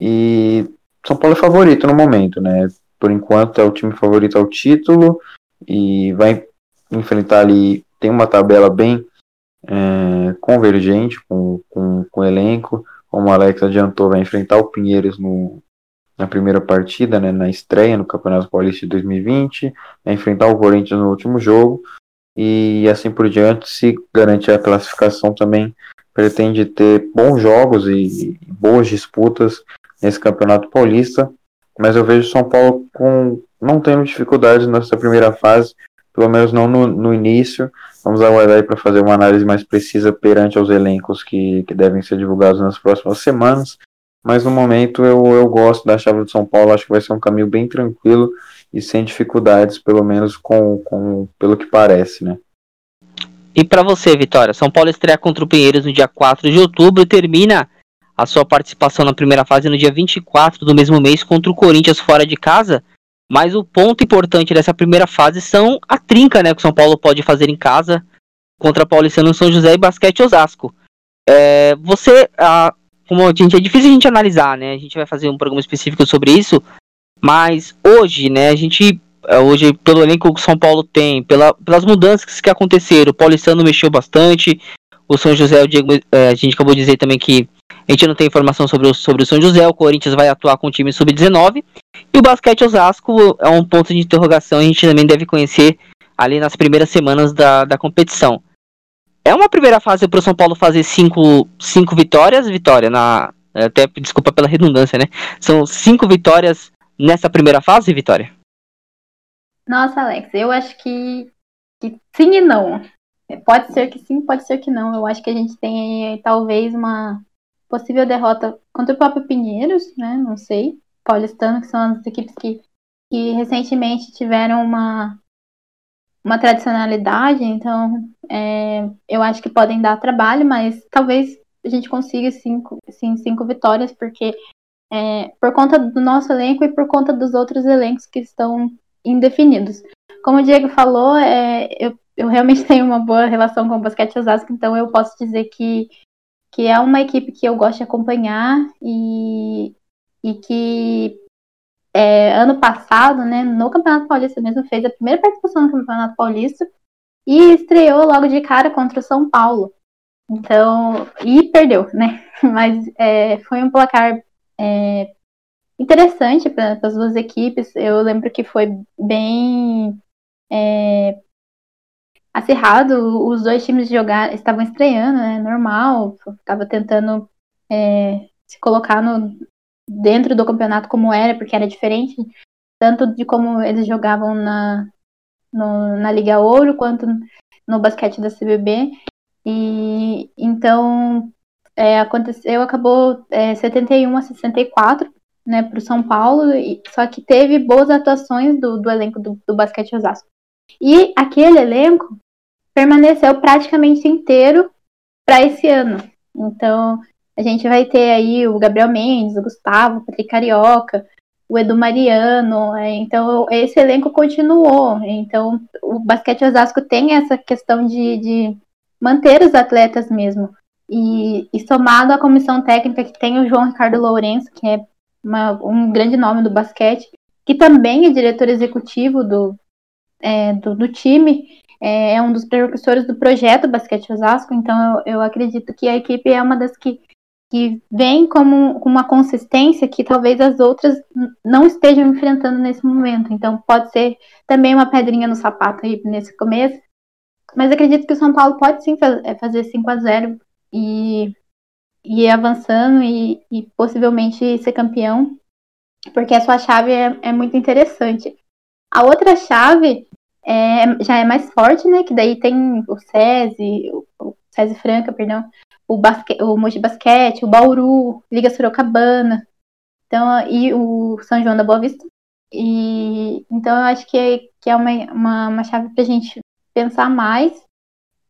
e São Paulo é favorito no momento, né? Por enquanto é o time favorito ao título e vai enfrentar ali. Tem uma tabela bem é, convergente com, com, com, o elenco. Como o Alex adiantou, vai enfrentar o Pinheiros no, na primeira partida, né, na estreia no Campeonato Paulista de 2020, vai enfrentar o Corinthians no último jogo e assim por diante. Se garantir a classificação também, pretende ter bons jogos e, e boas disputas nesse Campeonato Paulista mas eu vejo São Paulo com não tendo dificuldades nessa primeira fase, pelo menos não no, no início. Vamos aguardar para fazer uma análise mais precisa perante aos elencos que, que devem ser divulgados nas próximas semanas. mas no momento eu, eu gosto da chave do São Paulo, acho que vai ser um caminho bem tranquilo e sem dificuldades, pelo menos com, com pelo que parece, né? E para você, Vitória, São Paulo estreia contra o Pinheiros no dia 4 de outubro e termina a sua participação na primeira fase no dia 24 do mesmo mês contra o Corinthians fora de casa. Mas o ponto importante dessa primeira fase são a trinca, né, que o São Paulo pode fazer em casa contra Paulistano São José e Basquete Osasco. É, você, a, como a gente é difícil a gente analisar, né? A gente vai fazer um programa específico sobre isso, mas hoje, né, a gente é, hoje pelo elenco que o São Paulo tem, pela, pelas mudanças que aconteceram, o Paulistano mexeu bastante, o São José, o Diego, é, a gente acabou de dizer também que a gente não tem informação sobre o, sobre o São José, o Corinthians vai atuar com o time sub-19. E o basquete Osasco é um ponto de interrogação, a gente também deve conhecer ali nas primeiras semanas da, da competição. É uma primeira fase para o São Paulo fazer cinco, cinco vitórias, vitória na. Até desculpa pela redundância, né? São cinco vitórias nessa primeira fase, Vitória? Nossa, Alex, eu acho que, que sim e não. Pode ser que sim, pode ser que não. Eu acho que a gente tem talvez uma, possível derrota contra o próprio Pinheiros, né? Não sei. Paulistano, que são as equipes que, que recentemente tiveram uma, uma tradicionalidade, então é, eu acho que podem dar trabalho, mas talvez a gente consiga cinco, sim, cinco vitórias, porque é, por conta do nosso elenco e por conta dos outros elencos que estão indefinidos. Como o Diego falou, é, eu, eu realmente tenho uma boa relação com o basquete Osasco, então eu posso dizer que que é uma equipe que eu gosto de acompanhar e, e que é, ano passado, né, no Campeonato Paulista mesmo, fez a primeira participação no Campeonato Paulista e estreou logo de cara contra o São Paulo. Então, e perdeu, né? Mas é, foi um placar é, interessante para as duas equipes. Eu lembro que foi bem é, acirrado. Os dois times jogar estavam estreando, né? Normal, estava tentando é, se colocar no, dentro do campeonato como era, porque era diferente tanto de como eles jogavam na, no, na Liga Ouro quanto no basquete da CBB. E então é, aconteceu, acabou é, 71 a 64 né, para o São Paulo, e, só que teve boas atuações do, do elenco do, do basquete Osasco. E aquele elenco permaneceu praticamente inteiro para esse ano. Então, a gente vai ter aí o Gabriel Mendes, o Gustavo, o Patrick Carioca, o Edu Mariano. É, então, esse elenco continuou. Então, o basquete Osasco tem essa questão de, de manter os atletas mesmo. E, e, somado à comissão técnica que tem o João Ricardo Lourenço, que é uma, um grande nome do basquete, que também é diretor executivo do, é, do, do time, é, é um dos precursores do projeto Basquete Osasco, então eu, eu acredito que a equipe é uma das que, que vem como com uma consistência que talvez as outras não estejam enfrentando nesse momento. Então pode ser também uma pedrinha no sapato aí nesse começo. Mas acredito que o São Paulo pode sim é, fazer 5 a 0 e, e ir avançando e, e possivelmente ser campeão, porque a sua chave é, é muito interessante. A outra chave é, já é mais forte, né? Que daí tem o SESI, o, SESI Franca, perdão, o, basque, o Moji Basquete, o Bauru, Liga Sorocabana, então, e o São João da Boa Vista. E, então, eu acho que é, que é uma, uma, uma chave para a gente pensar mais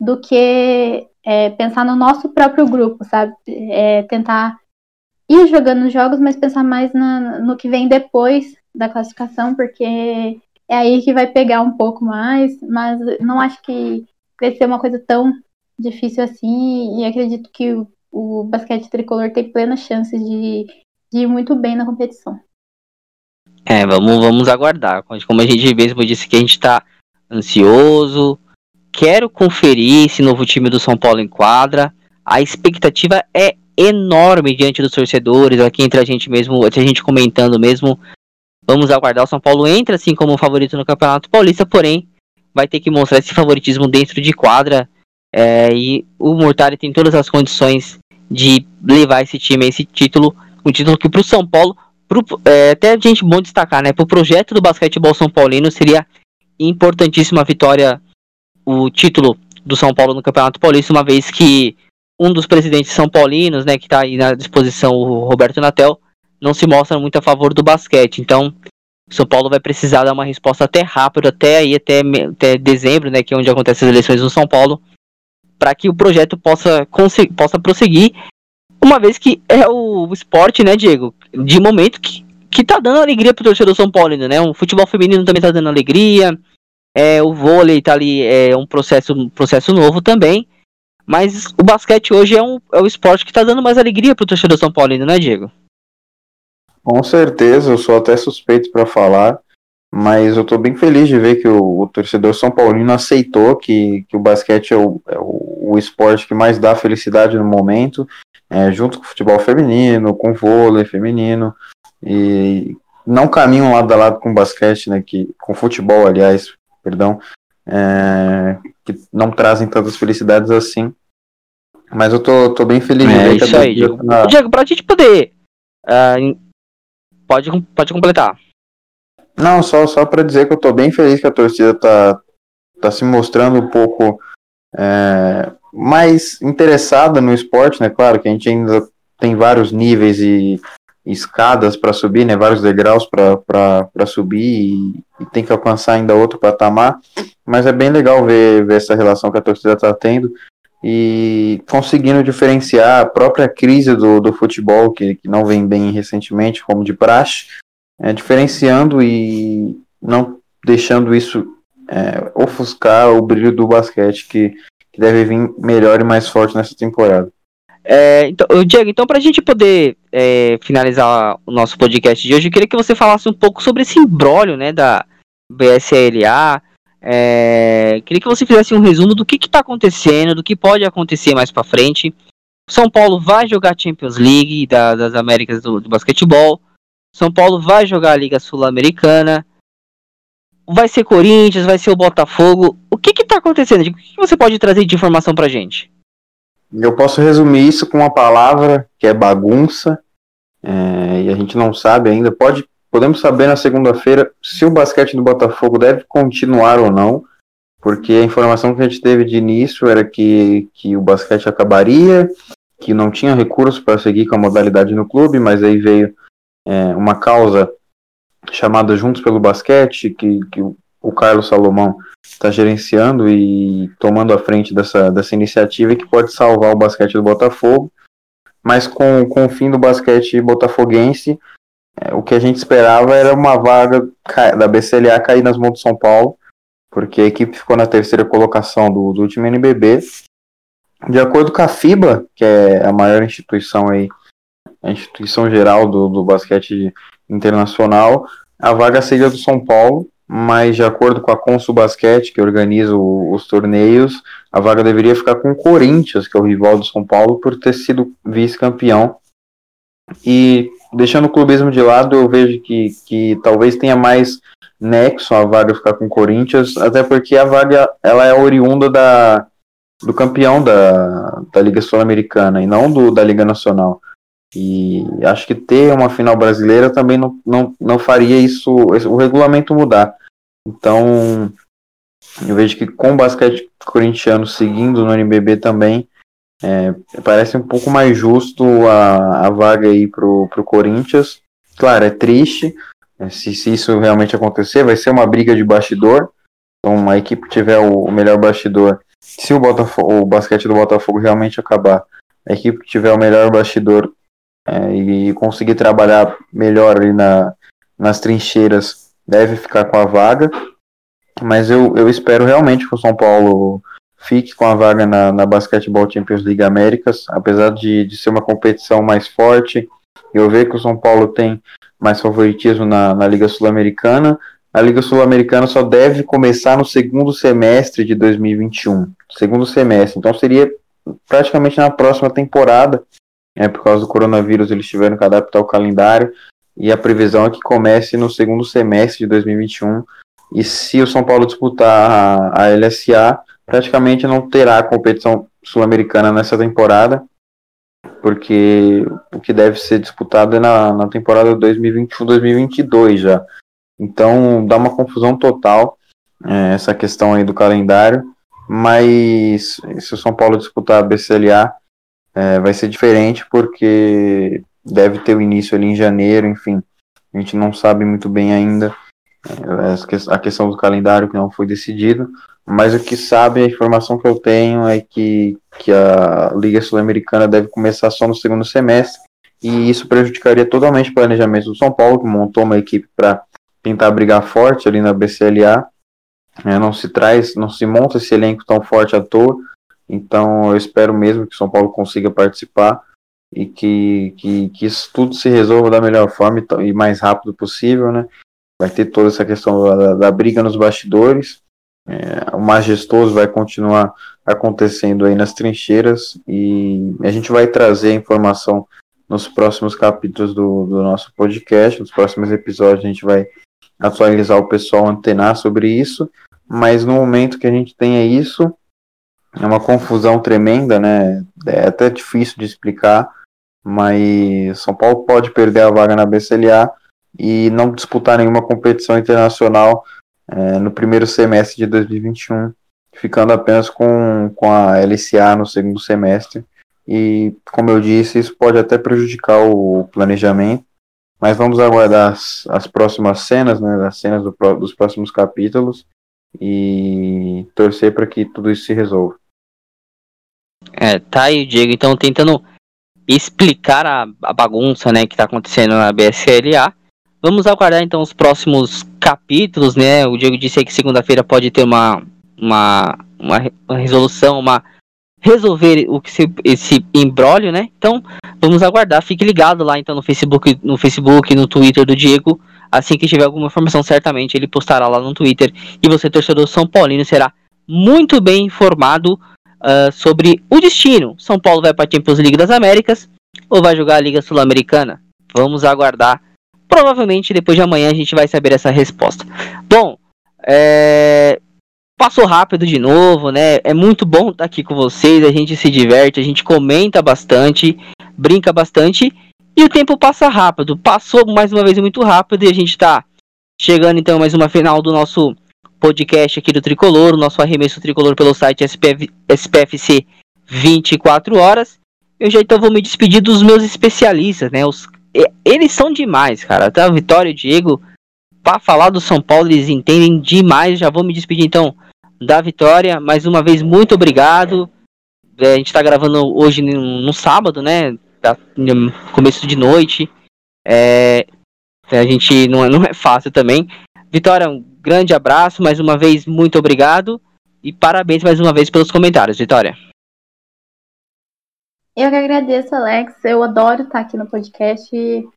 do que é, pensar no nosso próprio grupo, sabe? É, tentar ir jogando os jogos, mas pensar mais na, no que vem depois da classificação, porque é aí que vai pegar um pouco mais, mas não acho que vai ser uma coisa tão difícil assim, e acredito que o, o basquete tricolor tem plena chance de, de ir muito bem na competição. É, vamos, vamos aguardar. Como a gente mesmo disse que a gente está ansioso, quero conferir esse novo time do São Paulo em quadra. A expectativa é enorme diante dos torcedores, aqui entre a gente mesmo, entre a gente comentando mesmo Vamos aguardar. O São Paulo entra assim como favorito no Campeonato Paulista, porém vai ter que mostrar esse favoritismo dentro de quadra. É, e o Mortari tem todas as condições de levar esse time esse título. Um título que para o São Paulo, pro, é, até gente bom destacar, né? Para o projeto do basquetebol São Paulino seria importantíssima a vitória, o título do São Paulo no Campeonato Paulista, uma vez que um dos presidentes são paulinos, né, que está aí na disposição, o Roberto Natel, não se mostra muito a favor do basquete. Então, São Paulo vai precisar dar uma resposta até rápido, até aí até, até dezembro, né, que é onde acontecem as eleições no São Paulo, para que o projeto possa possa prosseguir, uma vez que é o esporte, né, Diego, de momento que que tá dando alegria pro torcedor São Paulo ainda, né? O futebol feminino também tá dando alegria. É, o vôlei tá ali, é um processo, um processo novo também. Mas o basquete hoje é, um, é o esporte que tá dando mais alegria pro torcedor São Paulo ainda, né, Diego? Com certeza, eu sou até suspeito para falar, mas eu tô bem feliz de ver que o, o, torcedor São Paulino aceitou que, que o basquete é o, é o, o esporte que mais dá felicidade no momento, é, junto com o futebol feminino, com o vôlei feminino, e não caminham lado a lado com o basquete, né, que, com o futebol, aliás, perdão, é, que não trazem tantas felicidades assim. Mas eu tô, tô bem feliz é, de ver isso aí, Diego. Tá... Diego, pra gente poder. Uh, pode, pode completar. Não, só, só para dizer que eu tô bem feliz que a torcida tá, tá se mostrando um pouco é, mais interessada no esporte, né? Claro que a gente ainda tem vários níveis e escadas para subir, né, vários degraus para subir e, e, tem que alcançar ainda outro patamar, mas é bem legal ver, ver essa relação que a torcida está tendo e conseguindo diferenciar a própria crise do, do futebol, que, que não vem bem recentemente, como de praxe, é, diferenciando e não deixando isso é, ofuscar o brilho do basquete, que, que deve vir melhor e mais forte nessa temporada. É, então, Diego, então para a gente poder é, finalizar o nosso podcast de hoje, eu queria que você falasse um pouco sobre esse embrólio né, da BSLA. É, queria que você fizesse um resumo do que está acontecendo, do que pode acontecer mais para frente. São Paulo vai jogar Champions League da, das Américas do, do, basquetebol. São Paulo vai jogar a Liga Sul-Americana. Vai ser Corinthians, vai ser o Botafogo. O que está acontecendo? O que você pode trazer de informação para gente? Eu posso resumir isso com uma palavra que é bagunça, é, e a gente não sabe ainda. Pode, podemos saber na segunda-feira se o basquete do Botafogo deve continuar ou não, porque a informação que a gente teve de início era que, que o basquete acabaria, que não tinha recursos para seguir com a modalidade no clube, mas aí veio é, uma causa chamada Juntos pelo Basquete, que, que o Carlos Salomão está gerenciando e tomando a frente dessa, dessa iniciativa que pode salvar o basquete do Botafogo. Mas com, com o fim do basquete botafoguense, é, o que a gente esperava era uma vaga da BCLA cair nas mãos do São Paulo, porque a equipe ficou na terceira colocação do, do último NBB. De acordo com a FIBA, que é a maior instituição aí, a instituição geral do, do basquete internacional, a vaga seria do São Paulo, mas de acordo com a Consul Basquete, que organiza o, os torneios, a vaga deveria ficar com o Corinthians, que é o rival do São Paulo, por ter sido vice-campeão. E deixando o clubismo de lado, eu vejo que, que talvez tenha mais nexo a vaga ficar com o Corinthians, até porque a vaga ela é oriunda da, do campeão da, da Liga Sul-Americana e não do, da Liga Nacional. E acho que ter uma final brasileira também não, não, não faria isso, o regulamento mudar. Então, eu vejo que com o basquete corintiano seguindo no NBB também, é, parece um pouco mais justo a, a vaga aí pro, pro Corinthians. Claro, é triste, é, se, se isso realmente acontecer, vai ser uma briga de bastidor. Então, a equipe tiver o, o melhor bastidor, se o, Botafogo, o basquete do Botafogo realmente acabar, a equipe que tiver o melhor bastidor é, e conseguir trabalhar melhor ali na, nas trincheiras deve ficar com a vaga. Mas eu, eu espero realmente que o São Paulo fique com a vaga na, na Basketball Champions League Américas, apesar de, de ser uma competição mais forte. Eu vejo que o São Paulo tem mais favoritismo na, na Liga Sul-Americana. A Liga Sul-Americana só deve começar no segundo semestre de 2021. Segundo semestre. Então seria praticamente na próxima temporada é, por causa do coronavírus eles tiveram que adaptar o calendário e a previsão é que comece no segundo semestre de 2021. E se o São Paulo disputar a, a LSA, praticamente não terá competição sul-americana nessa temporada, porque o que deve ser disputado é na, na temporada 2021-2022 já. Então dá uma confusão total é, essa questão aí do calendário. Mas se o São Paulo disputar a BCLA, é, vai ser diferente porque deve ter o início ali em janeiro, enfim. A gente não sabe muito bem ainda é, a questão do calendário que não foi decidido, mas o que sabe, a informação que eu tenho é que, que a Liga Sul-Americana deve começar só no segundo semestre, e isso prejudicaria totalmente o planejamento do São Paulo, que montou uma equipe para tentar brigar forte ali na BCLA. É, não se traz, não se monta esse elenco tão forte à toa, então eu espero mesmo que o São Paulo consiga participar e que, que, que isso tudo se resolva da melhor forma e, e mais rápido possível, né? Vai ter toda essa questão da, da briga nos bastidores, é, o majestoso vai continuar acontecendo aí nas trincheiras e a gente vai trazer informação nos próximos capítulos do, do nosso podcast, nos próximos episódios a gente vai atualizar o pessoal, antenar sobre isso, mas no momento que a gente tenha isso, é uma confusão tremenda, né? É até difícil de explicar, mas São Paulo pode perder a vaga na BCLA e não disputar nenhuma competição internacional é, no primeiro semestre de 2021, ficando apenas com, com a LCA no segundo semestre. E, como eu disse, isso pode até prejudicar o planejamento, mas vamos aguardar as, as próximas cenas, né, as cenas do, dos próximos capítulos e torcer para que tudo isso se resolva. É, tá aí, Diego, então tentando explicar a, a bagunça, né, que tá acontecendo na BSLA. Vamos aguardar então os próximos capítulos, né? O Diego disse que segunda-feira pode ter uma, uma, uma, uma, resolução, uma resolver o que se, esse embrólio, né? Então vamos aguardar. Fique ligado lá então no Facebook, no Facebook, no Twitter do Diego. Assim que tiver alguma informação, certamente ele postará lá no Twitter e você torcedor São Paulino será muito bem informado uh, sobre o destino. São Paulo vai para a Champions League das Américas ou vai jogar a Liga Sul-Americana? Vamos aguardar Provavelmente depois de amanhã a gente vai saber essa resposta. Bom, é... passou rápido de novo, né? É muito bom estar aqui com vocês. A gente se diverte, a gente comenta bastante, brinca bastante e o tempo passa rápido. Passou mais uma vez muito rápido e a gente está chegando então mais uma final do nosso podcast aqui do Tricolor, o nosso arremesso tricolor pelo site SPF, SPFC 24 horas. Eu já então vou me despedir dos meus especialistas, né? Os eles são demais, cara. A Vitória e Diego, para falar do São Paulo, eles entendem demais. Já vou me despedir então da Vitória. Mais uma vez, muito obrigado. É, a gente tá gravando hoje no, no sábado, né? Tá, no começo de noite. É, a gente não, é, não é fácil também. Vitória, um grande abraço. Mais uma vez, muito obrigado. E parabéns mais uma vez pelos comentários, Vitória. Eu que agradeço, Alex. Eu adoro estar aqui no podcast.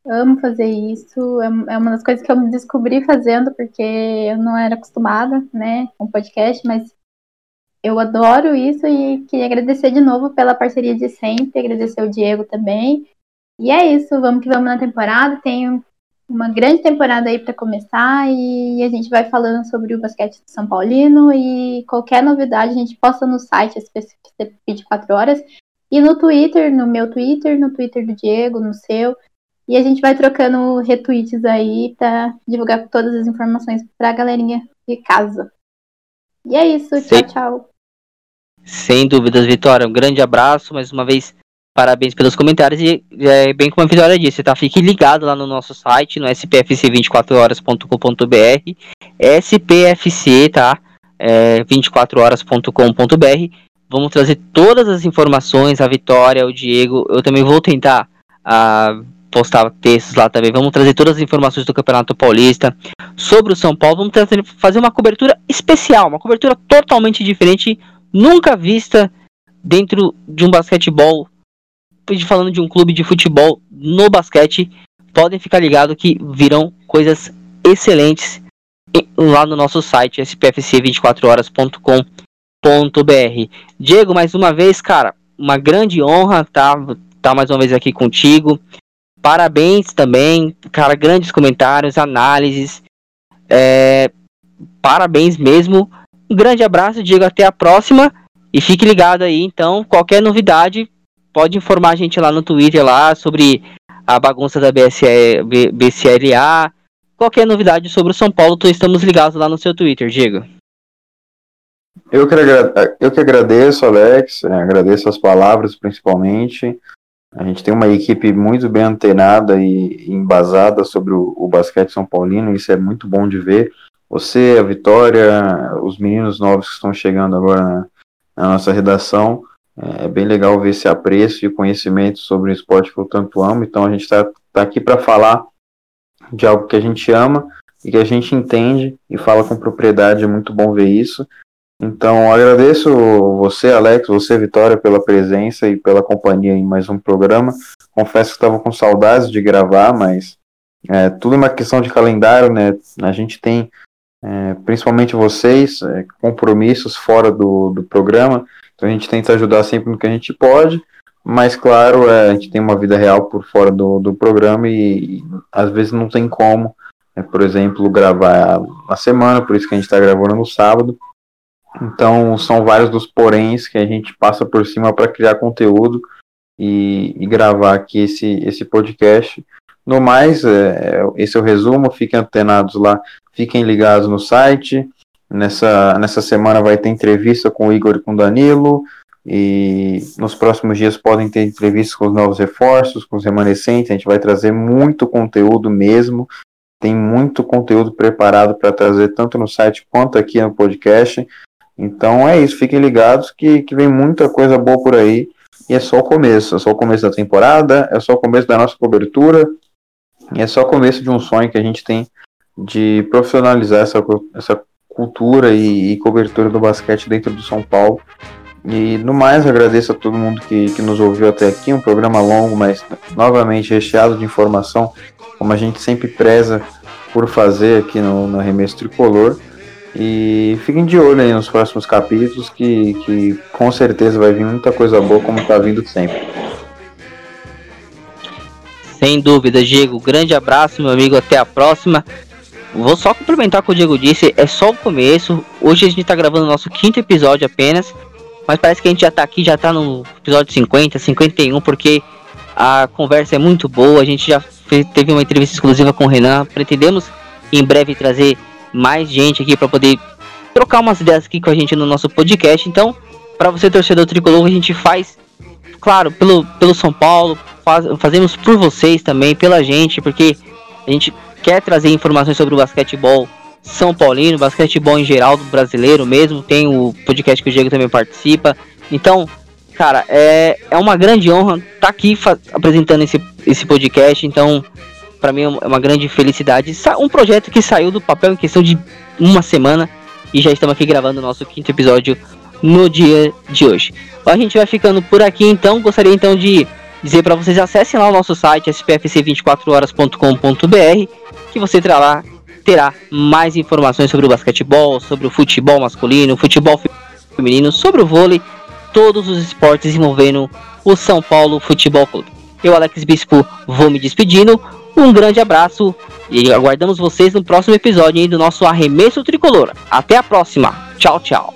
Amo fazer isso. É, é uma das coisas que eu me descobri fazendo, porque eu não era acostumada, né, com podcast, mas eu adoro isso e queria agradecer de novo pela parceria de sempre, agradecer o Diego também. E é isso, vamos que vamos na temporada. Tem uma grande temporada aí para começar e a gente vai falando sobre o basquete de São Paulino e qualquer novidade a gente posta no site SPC 24 horas. E no Twitter, no meu Twitter, no Twitter do Diego, no seu. E a gente vai trocando retweets aí pra divulgar todas as informações pra galerinha de casa. E é isso, tchau, tchau. Sem dúvidas, Vitória. Um grande abraço, mais uma vez, parabéns pelos comentários. E é, bem como a Vitória disse, tá? Fique ligado lá no nosso site, no spfc24horas.com.br. SPFC, tá? É, 24horas.com.br Vamos trazer todas as informações, a Vitória, o Diego. Eu também vou tentar uh, postar textos lá também. Vamos trazer todas as informações do Campeonato Paulista, sobre o São Paulo. Vamos trazer, fazer uma cobertura especial, uma cobertura totalmente diferente, nunca vista dentro de um basquetebol. Falando de um clube de futebol no basquete, podem ficar ligados que virão coisas excelentes lá no nosso site spfc24horas.com br Diego, mais uma vez, cara, uma grande honra tá, tá mais uma vez aqui contigo. Parabéns também, cara, grandes comentários, análises. É, parabéns mesmo. Um grande abraço, Diego, até a próxima. E fique ligado aí, então, qualquer novidade, pode informar a gente lá no Twitter lá sobre a bagunça da BSL, BCLA. Qualquer novidade sobre o São Paulo, estamos ligados lá no seu Twitter, Diego. Eu que, eu que agradeço, Alex, é, agradeço as palavras principalmente. A gente tem uma equipe muito bem antenada e embasada sobre o, o basquete São Paulino, isso é muito bom de ver. Você, a Vitória, os meninos novos que estão chegando agora na, na nossa redação, é, é bem legal ver esse apreço e conhecimento sobre o esporte que eu tanto amo. Então a gente está tá aqui para falar de algo que a gente ama e que a gente entende e fala com propriedade. É muito bom ver isso. Então, agradeço você, Alex, você, Vitória, pela presença e pela companhia em mais um programa. Confesso que estava com saudades de gravar, mas é tudo uma questão de calendário, né? A gente tem, é, principalmente vocês, é, compromissos fora do, do programa, então a gente tenta ajudar sempre no que a gente pode, mas claro, é, a gente tem uma vida real por fora do, do programa e, e às vezes não tem como, é, por exemplo, gravar na semana, por isso que a gente está gravando no sábado. Então, são vários dos poréns que a gente passa por cima para criar conteúdo e, e, gravar aqui esse, esse podcast. No mais, é, esse é o resumo. Fiquem antenados lá, fiquem ligados no site. Nessa, nessa semana vai ter entrevista com o Igor e com o Danilo. E nos próximos dias podem ter entrevistas com os novos reforços, com os remanescentes. A gente vai trazer muito conteúdo mesmo. Tem muito conteúdo preparado para trazer tanto no site quanto aqui no podcast. Então é isso, fiquem ligados que, que vem muita coisa boa por aí. E é só o começo, é só o começo da temporada, é só o começo da nossa cobertura, e é só o começo de um sonho que a gente tem de profissionalizar essa, essa cultura e, e cobertura do basquete dentro do São Paulo. E no mais, agradeço a todo mundo que, que nos ouviu até aqui. Um programa longo, mas novamente recheado de informação, como a gente sempre preza por fazer aqui no, no Arremesso Tricolor. E fiquem de olho aí nos próximos capítulos, que, que com certeza vai vir muita coisa boa, como está vindo sempre. Sem dúvida, Diego. Grande abraço, meu amigo. Até a próxima. Vou só complementar o que o Diego disse. É só o começo. Hoje a gente está gravando o nosso quinto episódio apenas. Mas parece que a gente já está aqui, já está no episódio 50, 51, porque a conversa é muito boa. A gente já teve uma entrevista exclusiva com o Renan. Pretendemos em breve trazer mais gente aqui para poder trocar umas ideias aqui com a gente no nosso podcast. Então, para você torcedor tricolor, a gente faz, claro, pelo, pelo São Paulo, faz, fazemos por vocês também, pela gente, porque a gente quer trazer informações sobre o basquetebol São Paulino, basquetebol em geral do brasileiro mesmo. Tem o podcast que o Diego também participa. Então, cara, é, é uma grande honra estar tá aqui apresentando esse, esse podcast. Então, para mim é uma grande felicidade. Um projeto que saiu do papel em questão de uma semana e já estamos aqui gravando o nosso quinto episódio no dia de hoje. A gente vai ficando por aqui então. Gostaria então de dizer para vocês acessem lá o nosso site spfc24horas.com.br que você terá lá terá mais informações sobre o basquetebol, sobre o futebol masculino, futebol feminino, sobre o vôlei, todos os esportes envolvendo o São Paulo Futebol Clube. Eu, Alex Bispo, vou me despedindo. Um grande abraço e aguardamos vocês no próximo episódio do nosso Arremesso Tricolor. Até a próxima. Tchau, tchau.